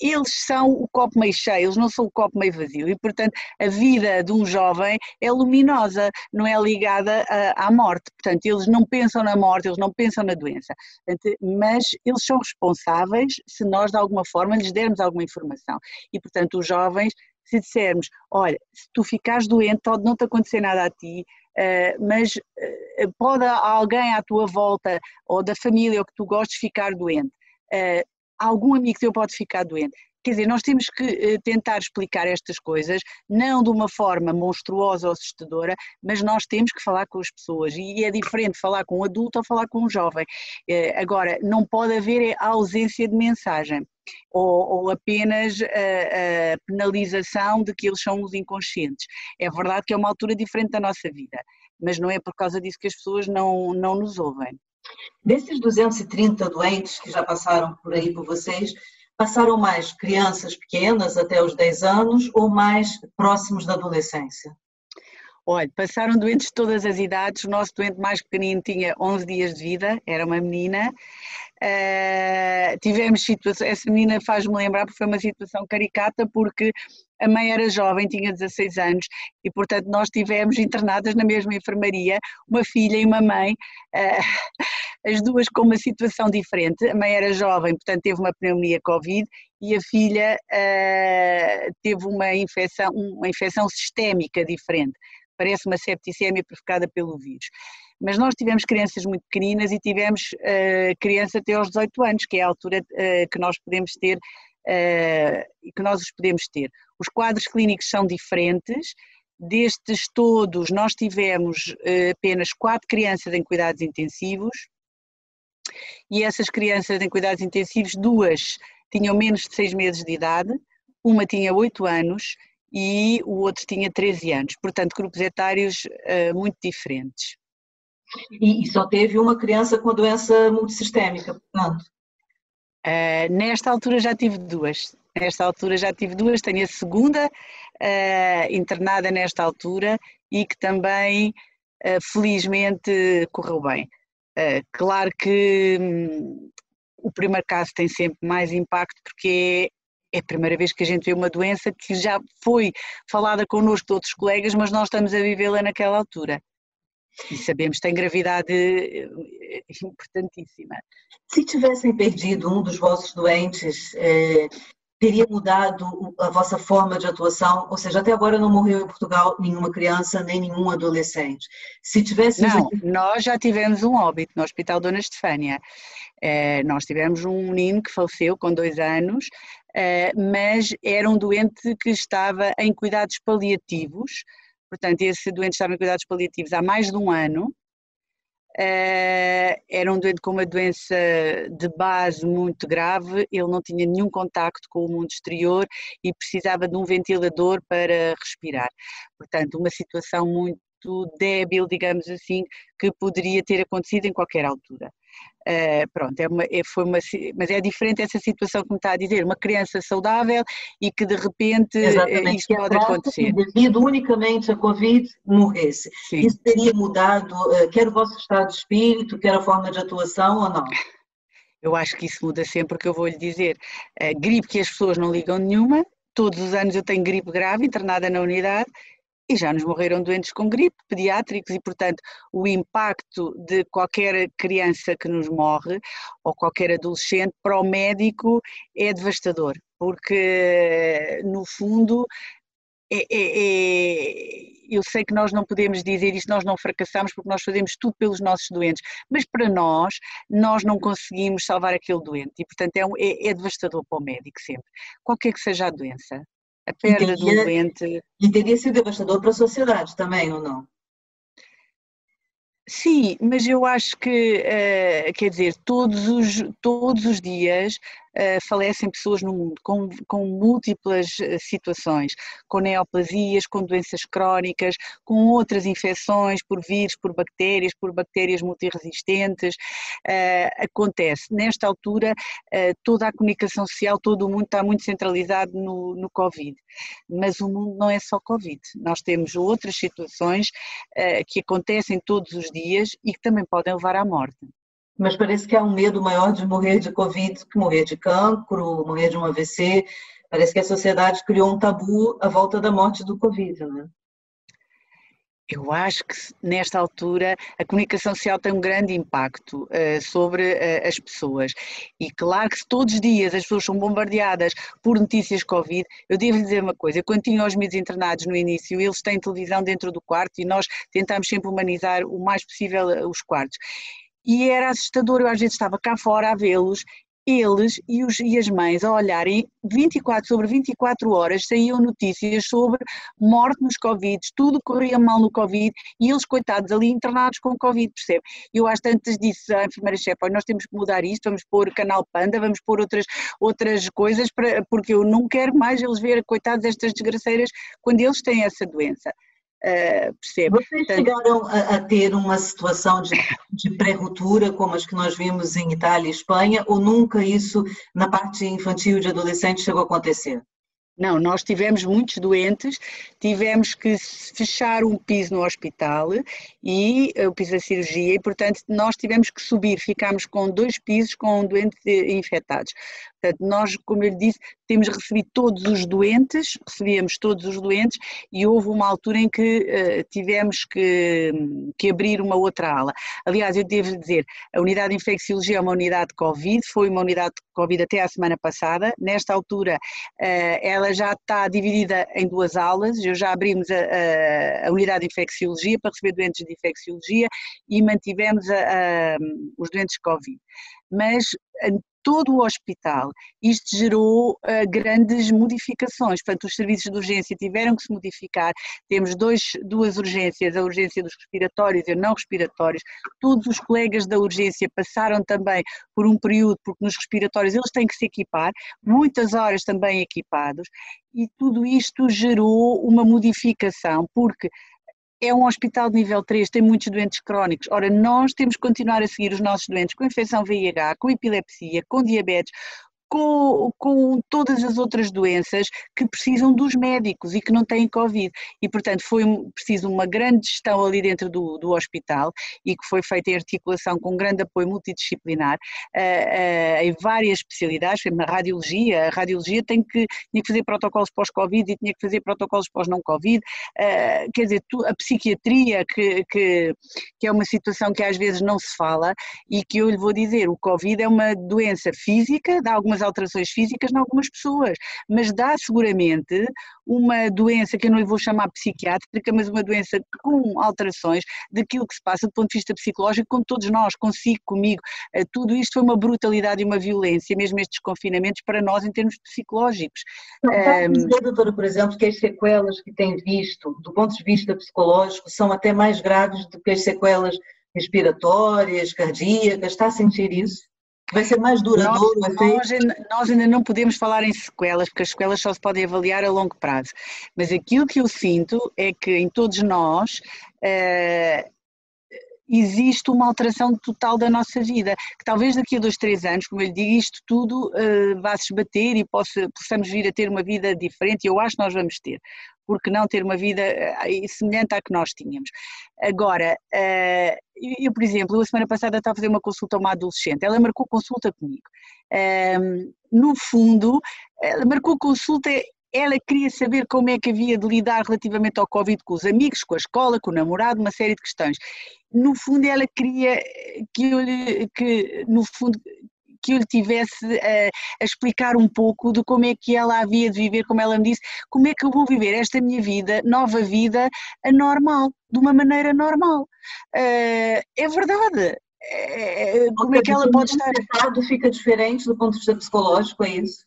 eles são o copo meio cheio, eles não são o copo meio vazio. E portanto a vida de um jovem é luminosa, não é ligada a, à morte, portanto eles não pensam na morte, eles não pensam na doença, portanto, mas eles são responsáveis se nós de alguma forma lhes dermos alguma informação. E portanto os jovens se dissermos, olha, se tu ficares doente pode não te acontecer nada a ti, uh, mas uh, pode alguém à tua volta ou da família ou que tu gostes ficar doente, uh, algum amigo teu pode ficar doente. Quer dizer, nós temos que tentar explicar estas coisas, não de uma forma monstruosa ou assustadora, mas nós temos que falar com as pessoas e é diferente falar com um adulto ou falar com um jovem. Agora, não pode haver ausência de mensagem ou, ou apenas a, a, penalização de que eles são os inconscientes. É verdade que é uma altura diferente da nossa vida, mas não é por causa disso que as pessoas não, não nos ouvem. Desses 230 doentes que já passaram por aí por vocês, passaram mais crianças pequenas até os 10 anos ou mais próximos da adolescência? Olha, passaram doentes de todas as idades. O nosso doente mais pequenino tinha 11 dias de vida, era uma menina. Uh, tivemos essa menina faz-me lembrar porque foi uma situação caricata, porque a mãe era jovem, tinha 16 anos, e portanto nós tivemos internadas na mesma enfermaria, uma filha e uma mãe, uh, as duas com uma situação diferente. A mãe era jovem, portanto teve uma pneumonia Covid, e a filha uh, teve uma infecção, uma infecção sistémica diferente parece uma septicemia provocada pelo vírus. Mas nós tivemos crianças muito pequeninas e tivemos uh, criança até aos 18 anos, que é a altura uh, que nós podemos ter e que nós os podemos ter. Os quadros clínicos são diferentes, destes todos nós tivemos apenas quatro crianças em cuidados intensivos, e essas crianças em cuidados intensivos, duas tinham menos de seis meses de idade, uma tinha oito anos e o outro tinha 13 anos, portanto grupos etários uh, muito diferentes. E, e, só teve uma criança com doença multissistémica, portanto? Uh, nesta altura já tive duas. Nesta altura já tive duas, tenho a segunda uh, internada nesta altura e que também felizmente correu bem. claro que hum, o primeiro caso tem sempre mais impacto porque é a primeira vez que a gente vê uma doença que já foi falada connosco de outros colegas, mas nós estamos a vivê-la naquela altura. E sabemos que tem gravidade eh, importantíssima. Se tivessem perdido um dos vossos doentes, eh, teria mudado a vossa forma de atuação? Ou seja, até agora não morreu em Portugal nenhuma criança nem nenhum adolescente. Se tivesse. Não, nós já tivemos um óbito no Hospital Dona Estefânia. Eh, nós tivemos um menino que faleceu com dois anos, eh, mas era um doente que estava em cuidados paliativos. Portanto, esse doente estava em cuidados paliativos há mais de um ano Uh, era um doente com uma doença de base muito grave, ele não tinha nenhum contacto com o mundo exterior e precisava de um ventilador para respirar. Portanto, uma situação muito débil, digamos assim, que poderia ter acontecido em qualquer altura. Uh, pronto, é uma, é, foi uma, mas é diferente essa situação que me está a dizer, uma criança saudável e que de repente eh, Exatamente, isto pode acontecer. Devido unicamente a Covid, morresse. Sim. Isso teria mudado, uh, quer o vosso estado de espírito, quer a forma de atuação ou não? Eu acho que isso muda sempre, porque eu vou lhe dizer, a gripe que as pessoas não ligam nenhuma, todos os anos eu tenho gripe grave, internada na unidade, e já nos morreram doentes com gripe, pediátricos, e portanto o impacto de qualquer criança que nos morre ou qualquer adolescente para o médico é devastador, porque no fundo é, é, é, eu sei que nós não podemos dizer isto, nós não fracassamos porque nós fazemos tudo pelos nossos doentes, mas para nós, nós não conseguimos salvar aquele doente e portanto é, é, é devastador para o médico sempre, qualquer que seja a doença a perda do doente. E teria sido devastador para a sociedade também, ou não? Sim, mas eu acho que, uh, quer dizer, todos os, todos os dias falecem pessoas no mundo com, com múltiplas uh, situações, com neoplasias, com doenças crónicas, com outras infecções por vírus, por bactérias, por bactérias multiresistentes. acontece. Nesta altura, toda a comunicação social, todo o mundo está muito centralizado no, no Covid. Mas o mundo não é só Covid. Nós temos outras situações que acontecem todos os dias e que também podem levar à morte mas parece que há um medo maior de morrer de Covid que morrer de cancro, morrer de um AVC. Parece que a sociedade criou um tabu à volta da morte do Covid, né? Eu acho que nesta altura a comunicação social tem um grande impacto uh, sobre uh, as pessoas e claro que se todos os dias as pessoas são bombardeadas por notícias Covid, eu devo dizer uma coisa, quando tinha os meus internados no início, eles têm televisão dentro do quarto e nós tentamos sempre humanizar o mais possível eh, os quartos e era assustador. Eu às vezes estava cá fora a vê-los, eles e, os, e as mães a olharem 24 sobre 24 horas, saíam notícias sobre morte nos Covid, tudo corria mal no Covid e eles, coitados, ali internados com Covid, percebe? Eu às tantas disse à enfermeira-chefe, nós temos que mudar isto, vamos pôr canal Panda, vamos pôr outras, outras coisas, para, porque eu não quero mais eles ver, coitados, estas desgraceiras, quando eles têm essa doença. Uh, percebe? Vocês chegaram a, a, ter uma situação de, de pré-ruptura como as que nós vimos em Itália e Espanha, ou nunca isso na parte infantil e de adolescente chegou a acontecer? Não, nós tivemos muitos doentes, tivemos que fechar um piso no hospital e eh, o piso da cirurgia e, portanto, nós tivemos que subir, ficámos com dois pisos com doentes infectados. Portanto, nós, como eu lhe disse, temos recebido todos os doentes, recebíamos todos os doentes e houve uma altura em que uh, tivemos que, que, abrir uma outra ala. Aliás, eu devo dizer, a unidade de infecciologia é uma unidade de Covid, foi uma unidade de Covid até a semana passada, nesta altura uh, ela ela já está dividida em duas aulas, eu já abrimos a, a, a unidade de infecciologia para receber doentes de infecciologia e mantivemos a, os doentes de Covid. Mas todo o hospital. Isto gerou uh, grandes modificações, portanto, os serviços de urgência tiveram que se modificar. Temos dois, duas urgências, a urgência dos respiratórios e a não respiratórios. Todos os colegas da urgência passaram também por um período, porque nos respiratórios eles têm que se equipar, muitas horas também equipados, e tudo isto gerou uma modificação, porque é um hospital de nível 3, tem muitos doentes crónicos. Ora, nós temos que continuar a seguir os nossos doentes com infecção VIH, com epilepsia, com diabetes, com, com todas as outras doenças que precisam dos médicos e que não têm Covid. E, portanto, foi preciso uma grande gestão ali dentro do, do hospital e que foi feita em articulação com um grande apoio multidisciplinar uh, uh, em várias especialidades, na radiologia. A radiologia tem que, tinha que fazer protocolos pós-Covid e tinha que fazer protocolos pós-não-Covid. Uh, quer dizer, a psiquiatria, que, que, que é uma situação que às vezes não se fala e que eu lhe vou dizer, o Covid é uma doença física, dá algumas algumas alterações físicas em algumas pessoas, mas dá seguramente uma doença que eu não lhe vou chamar psiquiátrica, mas uma doença com alterações daquilo que se passa do ponto de vista psicológico com todos nós, consigo, comigo. Eh, tudo isto foi uma brutalidade e uma violência, mesmo estes confinamentos, para nós em termos psicológicos. Não, um... dizer, doutora, por exemplo, que as sequelas que tem visto, do ponto de vista psicológico, são até mais graves do que as sequelas respiratórias, cardíacas, está a sentir isso? Vai ser mais duradouro nós, nós, nós, ainda não podemos falar em sequelas, porque as sequelas só se podem avaliar a longo prazo. Mas aquilo que eu sinto é que em todos nós uh, existe uma alteração total da nossa vida, que talvez daqui a dois, três anos, como eu lhe digo, isto tudo uh, vá se esbater e possa, possamos vir a ter uma vida diferente, e eu acho que nós vamos ter porque não ter uma vida eh, semelhante à que nós tínhamos. Agora, eh, eu, por exemplo, a semana passada estava a fazer uma consulta a uma adolescente, ela marcou consulta comigo. No fundo, ela marcou consulta ela queria saber como é que havia de lidar relativamente ao Covid com os amigos, com a escola, com o namorado, uma série de questões. No fundo, ela queria que eu que, no fundo, que eu lhe tivesse a, a, explicar um pouco de como é que ela havia de viver, como ela me disse, como é que eu vou viver esta minha vida, nova vida, normal, de uma maneira normal. Uh, é verdade. É, como é que ela pode estar. fica diferente do ponto de vista psicológico, é isso?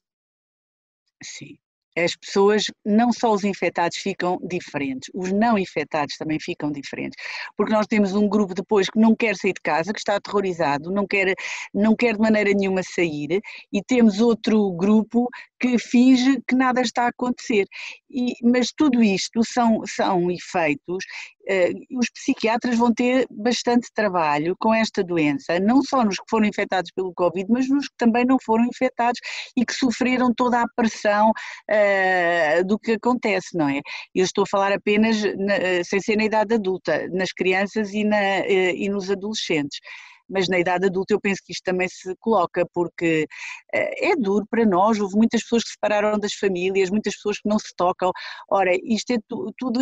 Sim, as pessoas, não só os infectados ficam diferentes, os não infectados também ficam diferentes, porque nós temos um grupo depois que não quer sair de casa, que está aterrorizado, não quer, não quer de maneira nenhuma sair, e temos outro grupo que finge que nada está a acontecer. E, mas tudo isto são, são efeitos, eh, os psiquiatras vão ter bastante trabalho com esta doença, não só nos que foram infectados pelo Covid, mas nos que também não foram infectados e que sofreram toda a pressão uh, do que acontece, não é? Eu estou a falar apenas, na, eh, sem ser na idade adulta, nas crianças e, na, uh, e nos adolescentes mas na idade adulta eu penso que isto também se coloca, porque eh, é duro para nós, houve muitas pessoas que se separaram das famílias, muitas pessoas que não se tocam. Ora, isto é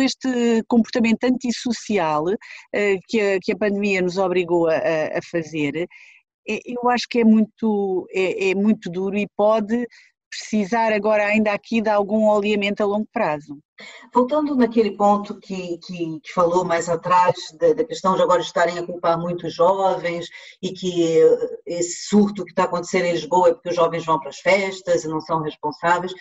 este comportamento antissocial eh, que a, que a pandemia nos obrigou a, a fazer, é, eu acho que é muito, é, é muito duro e pode precisar agora ainda aqui de algum oleamento a longo prazo. Voltando naquele ponto que, que, que falou mais atrás, da, da, questão de agora estarem a culpar muitos jovens e que esse surto que está acontecendo em Lisboa é porque os jovens vão para as festas e não são responsáveis,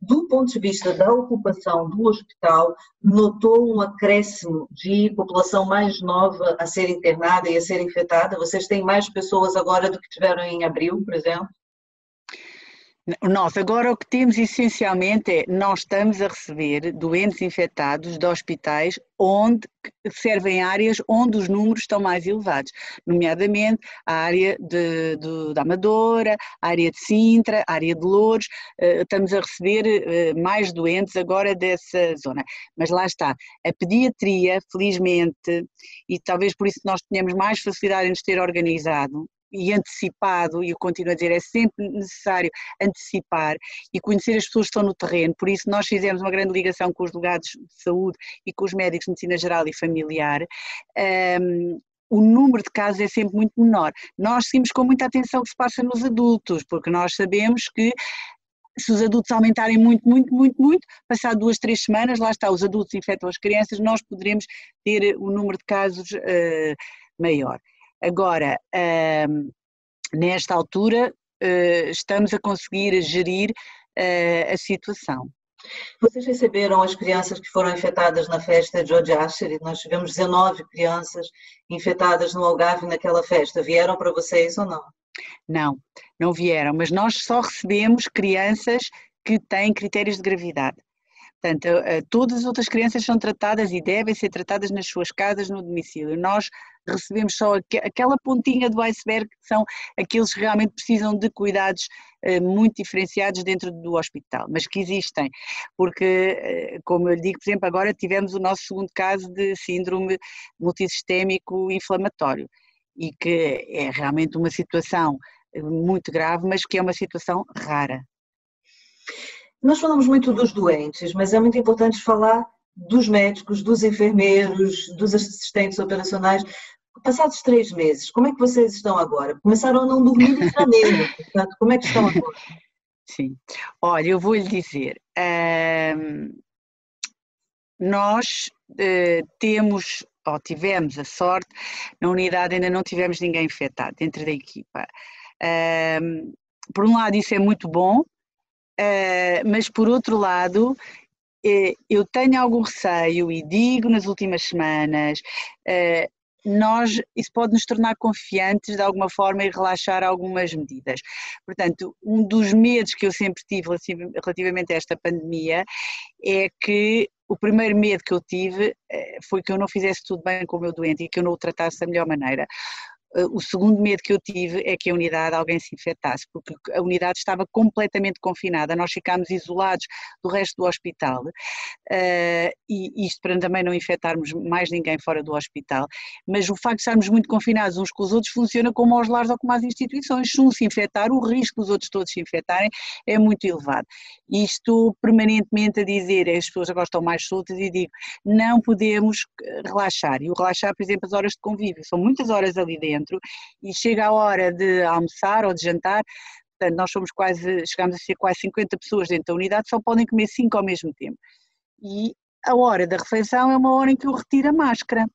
do ponto de vista da ocupação do hospital, notou um acréscimo de população mais nova a ser internada e a ser infectada? Vocês têm mais pessoas agora do que tiveram em abril, por exemplo? Nós agora o que temos essencialmente é nós estamos a receber doentes infectados de hospitais onde servem áreas onde os números estão mais elevados, nomeadamente a área de, de, da Amadora, a área de Sintra, a área de Louros, eh, estamos a receber eh, mais doentes agora dessa zona. Mas lá está, a pediatria, felizmente, e talvez por isso nós tenhamos mais facilidade em nos ter organizado, e antecipado, e eu continuo a dizer, é sempre necessário antecipar e conhecer as pessoas que estão no terreno, por isso nós fizemos uma grande ligação com os delegados de saúde e com os médicos de medicina geral e familiar, um, o número de casos é sempre muito menor. Nós seguimos com muita atenção o que se passa nos adultos, porque nós sabemos que se os adultos aumentarem muito, muito, muito, muito, passado duas, três semanas, lá está, os adultos infectam as crianças, nós poderemos ter o número de casos uh, maior. Agora, uh, nesta altura, uh, estamos a conseguir gerir a situação. Vocês receberam as crianças que foram infectadas na festa de Jodhashiri? Nós tivemos 19 crianças infectadas no Algarve naquela festa. Vieram para vocês ou não? Não, não vieram, mas nós só recebemos crianças que têm critérios de gravidade. Portanto, todas as outras crianças são tratadas e devem ser tratadas nas suas casas, no domicílio. Nós recebemos só aquela pontinha do iceberg, que são aqueles que realmente precisam de cuidados eh, muito diferenciados dentro do hospital, mas que existem, porque, eh, como eu lhe digo, por exemplo, agora tivemos o nosso segundo caso de síndrome multissistémico inflamatório e que é realmente uma situação eh, muito grave, mas que é uma situação rara. Nós falamos muito dos doentes, mas é muito importante falar dos médicos, dos enfermeiros, dos assistentes operacionais. Passados três meses, como é que vocês estão agora? Começaram a não dormir em janeiro, portanto, como é que estão agora? Sim, olha, eu vou lhe dizer, nós uh, temos ou tivemos a sorte, na unidade ainda não tivemos ninguém infectado dentro da equipa. Uh, por um lado, isso é muito bom, uh, mas por outro lado, uh, eu tenho algum receio e digo nas últimas semanas. Eh, nós, isso pode nos tornar confiantes de alguma forma e relaxar algumas medidas. Portanto, um dos medos que eu sempre tive relativamente a esta pandemia é que o primeiro medo que eu tive eh, foi que eu não fizesse tudo bem com o meu doente e que eu não o tratasse da melhor maneira. Eh, o segundo medo que eu tive é que a unidade alguém se infectasse, porque a unidade estava completamente confinada, nós ficámos isolados do resto do hospital, uh, e isto para também não infectarmos mais ninguém fora do hospital, mas o facto de estarmos muito confinados uns com os outros funciona como aos lares ou como às instituições, se um se infectar, o risco dos outros todos se infectarem é muito elevado. E estou permanentemente a dizer, as pessoas agora estão mais soltas e digo, não podemos relaxar, e o relaxar, por exemplo, as horas de convívio, são muitas horas ali dentro, dentro e chega a hora de almoçar ou de jantar, portanto nós somos quase, chegamos a ser quase 50 pessoas dentro da unidade, só podem comer 5 ao mesmo tempo. E a hora da refeição é uma hora em que eu retiro a máscara.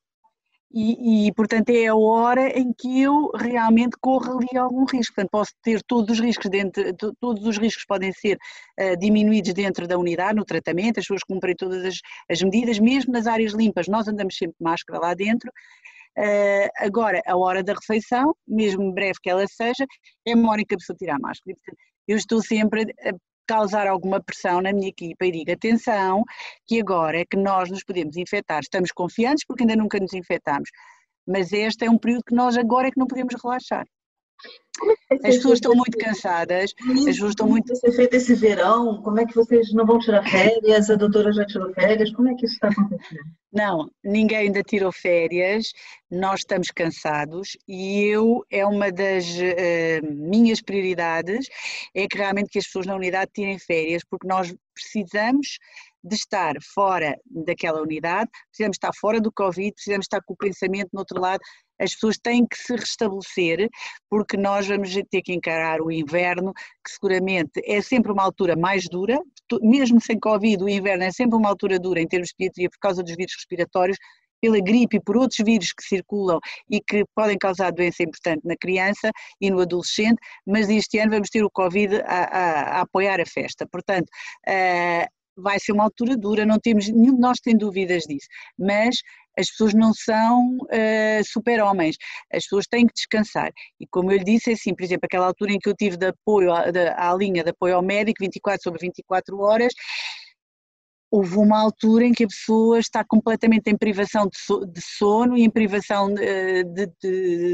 E, e, portanto é a hora em que eu realmente corro ali algum risco. Portanto, posso ter todos os riscos dentro, todos os riscos podem ser uh, diminuídos dentro da unidade, no tratamento, as pessoas cumprem todas as, as medidas, mesmo nas áreas limpas, nós andamos sempre de máscara lá dentro, Uh, agora, a hora da refeição, mesmo breve que ela seja, é uma hora em que a pessoa tira a máscara. Eu estou sempre a causar alguma pressão na minha equipa e digo, atenção, que agora é que nós nos podemos infectar. Estamos confiantes porque ainda nunca nos infectamos, mas este é um período que nós agora é que não podemos relaxar. É as pessoas estão muito cansadas, as pessoas estão muito. Vai ser feito esse verão? Como é que vocês não vão tirar férias? A doutora já tirou férias? Como é que isso está acontecendo? Não, ninguém ainda tirou férias, nós estamos cansados e eu, é uma das uh, minhas prioridades, é que realmente que as pessoas na unidade tirem férias, porque nós precisamos de estar fora daquela unidade, precisamos estar fora do Covid, precisamos estar com o pensamento no outro lado, as pessoas têm que se restabelecer, porque nós vamos ter que encarar o inverno, que seguramente é sempre uma altura mais dura, mesmo sem Covid, o inverno é sempre uma altura dura em termos de pediatria por causa dos vírus respiratórios, pela gripe e por outros vírus que circulam e que podem causar doença importante na criança e no adolescente, mas este ano vamos ter o Covid a, a, a apoiar a festa. Portanto, uh, vai ser uma altura dura, não temos, nenhum de nós tem dúvidas disso, mas as pessoas não são uh, super-homens, as pessoas têm que descansar. E como eu lhe disse, é assim, por exemplo, aquela altura em que eu tive de apoio à, de, à linha de apoio ao médico, 24 sobre 24 horas, houve uma altura em que a pessoa está completamente em privação de sono e em privação de, de,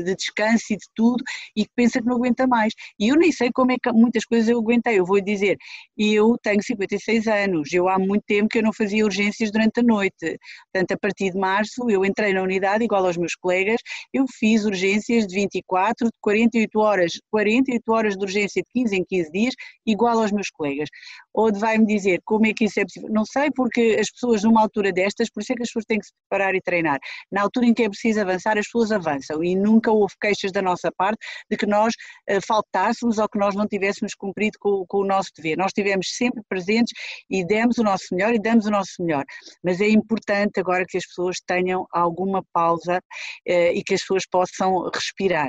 de, descanso e de tudo e que pensa que não aguenta mais. E eu nem sei como é que muitas coisas eu aguentei. Eu vou dizer, eu tenho 56 anos, eu há muito tempo que eu não fazia urgências durante a noite. Portanto, a partir de março eu entrei na unidade igual aos meus colegas, eu fiz urgências de 24, de 48 horas, 48 horas de urgência de 15 em 15 dias, igual aos meus colegas. Ou vai-me dizer como é que isso é possível? Não sei, porque as pessoas numa altura destas, por isso é que as pessoas têm que se preparar e treinar. Na altura em que é preciso avançar, as pessoas avançam e nunca houve queixas da nossa parte de que nós uh, faltássemos ou que nós não tivéssemos cumprido com, com, o nosso dever. Nós estivemos sempre presentes e demos o nosso melhor e damos o nosso melhor. Mas é importante agora que as pessoas tenham alguma pausa uh, e que as pessoas possam respirar.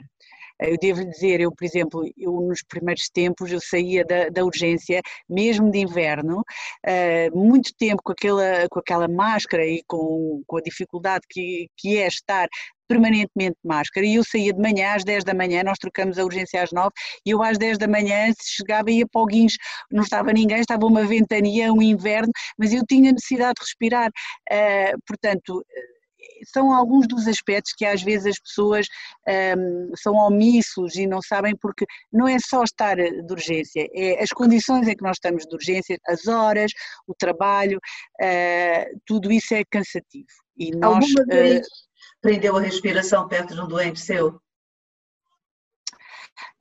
Eu devo dizer, eu, por exemplo, eu nos primeiros tempos eu saía da, da urgência, mesmo de inverno, uh, muito tempo com aquela, com aquela máscara e com, com a dificuldade que, que é estar permanentemente de máscara. E eu saía de manhã às 10 da manhã, nós trocamos a urgência às 9 e eu às 10 da manhã chegava e ia para o guincho, não estava ninguém, estava uma ventania, um inverno, mas eu tinha necessidade de respirar, uh, portanto são alguns dos aspectos que às vezes as pessoas um, são omissos e não sabem porque não é só estar de urgência, é as condições em que nós estamos de urgência, as horas, o trabalho, uh, tudo isso é cansativo. E nós, Alguma vez uh, prendeu a respiração perto de um doente seu?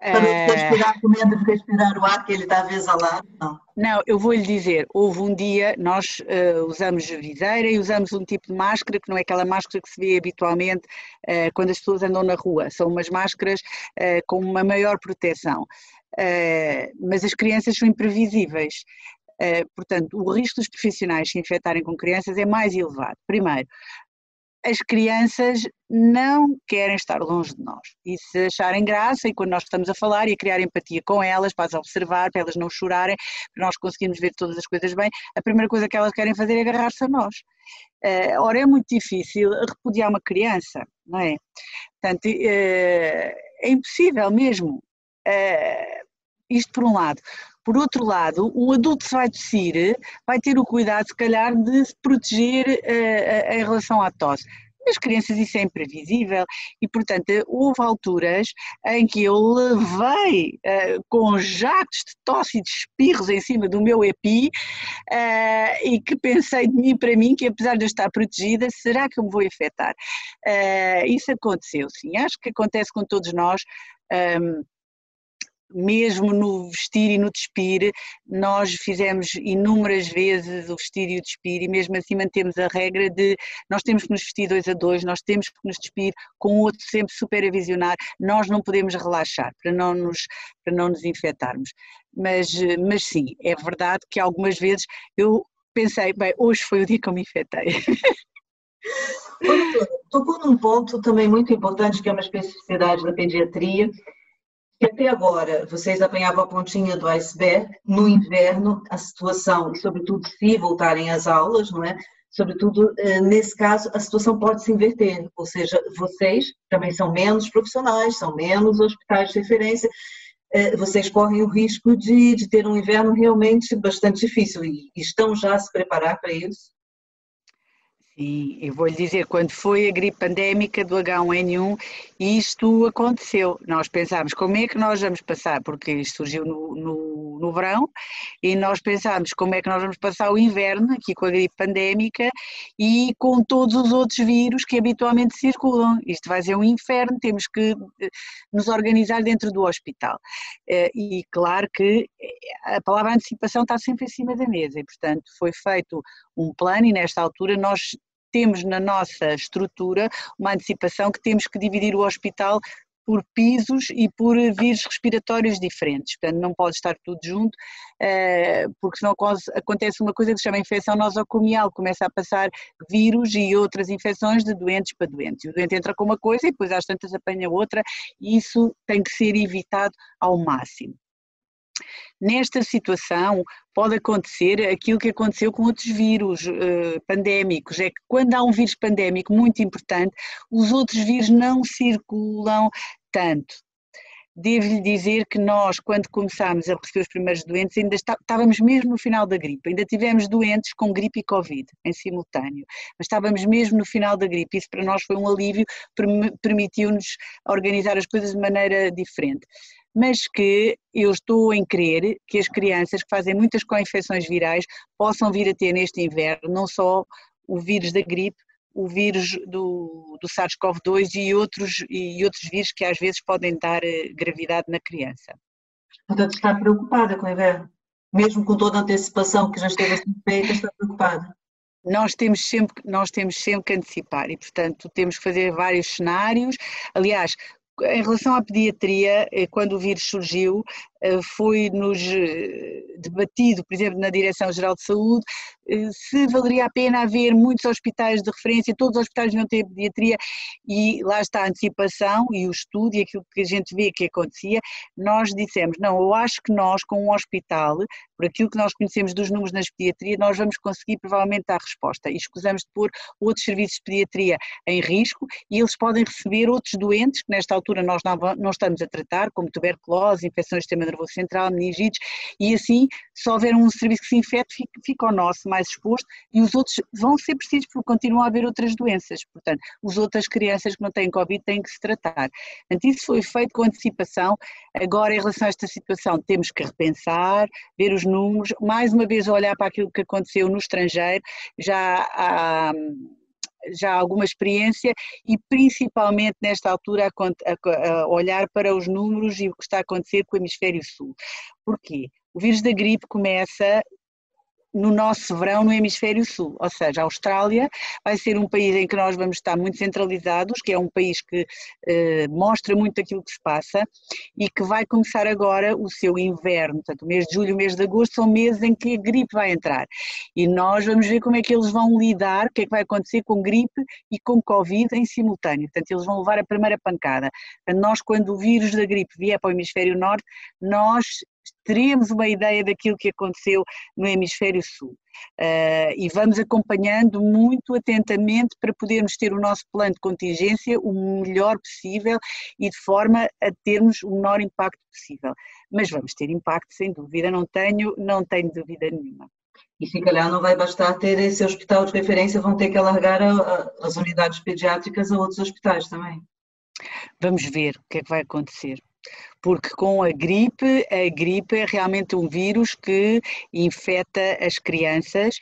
Para não respirar com medo de respirar o ar que ele está a exalar? Não. Não, eu vou lhe dizer, houve um dia, nós uh, usamos viseira e usamos um tipo de máscara que não é aquela máscara que se vê habitualmente uh, quando as pessoas andam na rua, são umas máscaras uh, com uma maior proteção. mas as crianças são imprevisíveis. portanto, o risco dos profissionais se infectarem com crianças é mais elevado. Primeiro, as crianças não querem estar longe de nós. E se acharem graça, e quando nós estamos a falar e a criar empatia com elas, para as observar, para elas não chorarem, para nós conseguirmos ver todas as coisas bem, a primeira coisa que elas querem fazer é agarrar-se a nós. Uh, ora, é muito difícil repudiar uma criança, não é? Portanto, uh, é impossível mesmo. Uh, isto por um lado. Por outro lado, um adulto se vai tossir, vai ter o cuidado, se calhar, de se proteger uh, em relação à tosse. Nas crianças isso é imprevisível e, portanto, houve alturas em que eu levei uh, com jactos de tosse e de espirros em cima do meu EPI uh, e que pensei de mim para mim que, apesar de eu estar protegida, será que eu me vou infectar? Uh, isso aconteceu, sim. Acho que acontece com todos nós. Um, ehm, mesmo no vestir e no despir, nós fizemos inúmeras vezes o vestir e o despir e mesmo assim mantemos a regra de nós temos que nos vestir dois a dois, nós temos que nos despir com o outro sempre supervisionar, nós não podemos relaxar para não nos, para não nos infectarmos. Mas, mas sim, é verdade que algumas vezes eu pensei, bem, hoje foi o dia que eu me infectei. Tocou num ponto também muito importante, que é uma especificidade da pediatria, até agora vocês apanhavam a pontinha do iceberg, no inverno a situação, e sobretudo se voltarem às aulas, não é? Sobretudo eh, nesse caso a situação pode se inverter, ou seja, vocês também são menos profissionais, são menos hospitais de referência, eh, vocês correm o risco de, de ter um inverno realmente bastante difícil e estão já a se preparar para isso? Sim, eu vou lhe dizer, quando foi a gripe pandémica do H1N1, isto aconteceu. Nós pensámos como é que nós vamos passar, porque isto surgiu no, no, no, verão, e nós pensámos como é que nós vamos passar o inverno aqui com a gripe pandémica e com todos os outros vírus que habitualmente circulam. Isto vai ser um inferno, temos que eh, nos organizar dentro do hospital. Eh, e claro que eh, a palavra antecipação está sempre em cima da mesa, e portanto foi feito um plano e nesta altura nós temos na nossa estrutura uma antecipação que temos que dividir o hospital por pisos e por vírus respiratórios diferentes. Portanto, não pode estar tudo junto, eh, porque senão acontece uma coisa que se chama infecção nosocomial, começa a passar vírus e outras infecções de doentes para doentes. O doente entra com uma coisa e depois às tantas apanha outra, e isso tem que ser evitado ao máximo. Nesta situação pode acontecer aquilo que aconteceu com outros vírus uh, pandémicos, é que quando há um vírus pandémico muito importante, os outros vírus não circulam tanto. Devo-lhe dizer que nós, quando começámos a receber os primeiros doentes, ainda estávamos mesmo no final da gripe, ainda tivemos doentes com gripe e Covid em simultâneo, mas estávamos mesmo no final da gripe, isso para nós foi um alívio, permitiu-nos organizar as coisas de maneira diferente mas que eu estou em crer que as crianças que fazem muitas co-infecções virais possam vir a ter neste inverno não só o vírus da gripe, o vírus do, do SARS-CoV-2 e outros, e outros vírus que às vezes podem dar eh, gravidade na criança. Portanto, está preocupada com o inverno? Mesmo com toda a antecipação que já esteve a ser feita, está preocupada? nós temos sempre nós temos sempre que antecipar e portanto temos que fazer vários cenários aliás em relação à pediatria, eh, quando o vírus surgiu, foi-nos eh, debatido, por exemplo, na Direção-Geral de Saúde, se valeria a pena haver muitos hospitais de referência, todos os hospitais não ter pediatria, e lá está a antecipação e o estudo e aquilo que a gente vê que acontecia, nós dissemos, não, eu acho que nós com um hospital, por aquilo que nós conhecemos dos números nas pediatria, nós vamos conseguir provavelmente dar resposta, e escusamos de pôr outros serviços de pediatria em risco, e eles podem receber outros doentes que nesta altura nós não, não estamos a tratar, como tuberculose, infecções do sistema nervoso central, meningites, e assim, se houver um serviço que se infecte, fica, fica o nosso mais exposto e os outros vão ser precisos porque continuam a haver outras doenças. Portanto, as outras crianças que não têm Covid têm que se tratar. Portanto, isso foi feito com antecipação. Agora, em relação a esta situação, temos que repensar, ver os números, mais uma vez olhar para aquilo que aconteceu no estrangeiro. Já há já alguma experiência e principalmente nesta altura a, a, olhar para os números e o que está a acontecer com o hemisfério sul. Porquê? O vírus da gripe começa no nosso verão no hemisfério sul, ou seja, a Austrália vai ser um país em que nós vamos estar muito centralizados, que é um país que eh, mostra muito aquilo que se passa e que vai começar agora o seu inverno, portanto o mês de julho o mês de agosto são meses em que a gripe vai entrar. E nós vamos ver como é que eles vão lidar, o que é que vai acontecer com gripe e com Covid em simultâneo, portanto eles vão levar a primeira pancada. Nós quando o vírus da gripe vier para o hemisfério norte, nós teríamos uma ideia daquilo que aconteceu no hemisfério sul. Uh, e vamos acompanhando muito atentamente para podermos ter o nosso plano de contingência o melhor possível e de forma a termos o menor impacto possível. Mas vamos ter impacto, sem dúvida, não tenho, não tenho dúvida nenhuma. E se calhar não vai bastar ter esse hospital de referência, vão ter que alargar a, a, as unidades pediátricas a outros hospitais também. Vamos ver o que é que vai acontecer porque com a gripe, a gripe é realmente um vírus que infecta as crianças.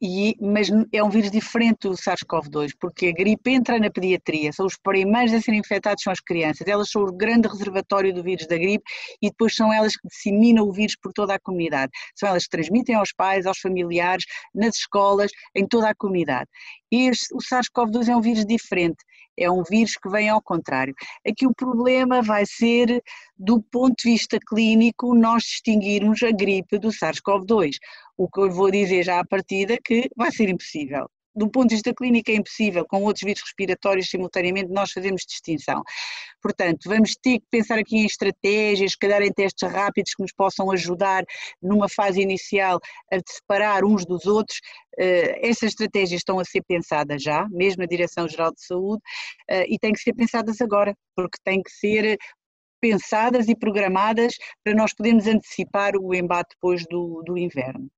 E, mas é um vírus diferente do SARS-CoV-2, porque a gripe entra na pediatria, são os primeiros a serem infectados são as crianças, elas são o grande reservatório do vírus da gripe e depois são elas que disseminam o vírus por toda a comunidade, são elas que transmitem aos pais, aos familiares, nas escolas, em toda a comunidade. Este, o SARS-CoV-2 é um vírus diferente, é um vírus que vem ao contrário. Aqui o problema vai ser, do ponto de vista clínico, nós distinguirmos a gripe do SARS-CoV-2. O que eu vou dizer já à partida é que vai ser impossível do ponto de vista clínico é impossível, com outros vírus respiratórios simultaneamente nós fazemos distinção. Portanto, vamos ter que pensar aqui em estratégias, calhar em testes rápidos que nos possam ajudar numa fase inicial a separar uns dos outros. Uh, essas estratégias estão a ser pensadas já, mesmo na Direção-Geral de Saúde, uh, e têm que ser pensadas agora, porque têm que ser pensadas e programadas para nós podermos antecipar o embate depois do, do inverno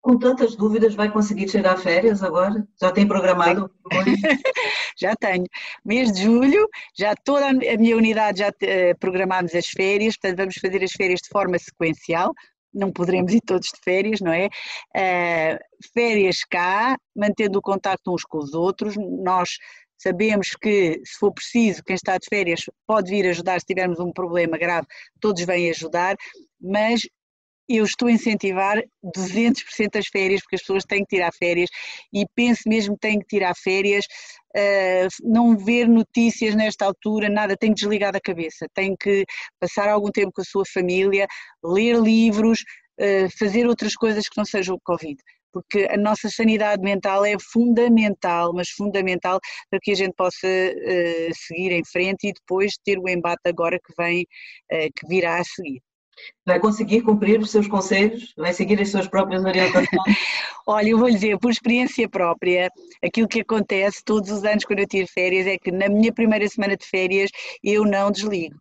com tantas dúvidas, vai conseguir tirar férias agora? Já tem programado? já tenho. Mês de julho, já toda a minha unidade já uh, programámos as férias, portanto vamos fazer as férias de forma sequencial, não poderemos ir todos de férias, não é? Uh, férias cá, mantendo o contacto uns com os outros, nós sabemos que, se for preciso, quem está de férias pode vir ajudar se tivermos um problema grave, todos vêm ajudar, mas eu estou a incentivar 200% as férias, porque as pessoas têm que tirar férias e penso mesmo que têm que tirar férias, uh, não ver notícias nesta altura, nada, tem que desligar da cabeça, tem que passar algum tempo com a sua família, ler livros, uh, fazer outras coisas que não sejam o Covid porque a nossa sanidade mental é fundamental, mas fundamental para que a gente possa uh, seguir em frente e depois ter o embate agora que vem, que virá a seguir. Vai conseguir cumprir os seus conselhos? Vai seguir as suas próprias orientações? Olha, eu vou lhe dizer, por experiência própria, aquilo que acontece todos os anos quando eu tiro férias é que na minha primeira semana de férias eu não desligo.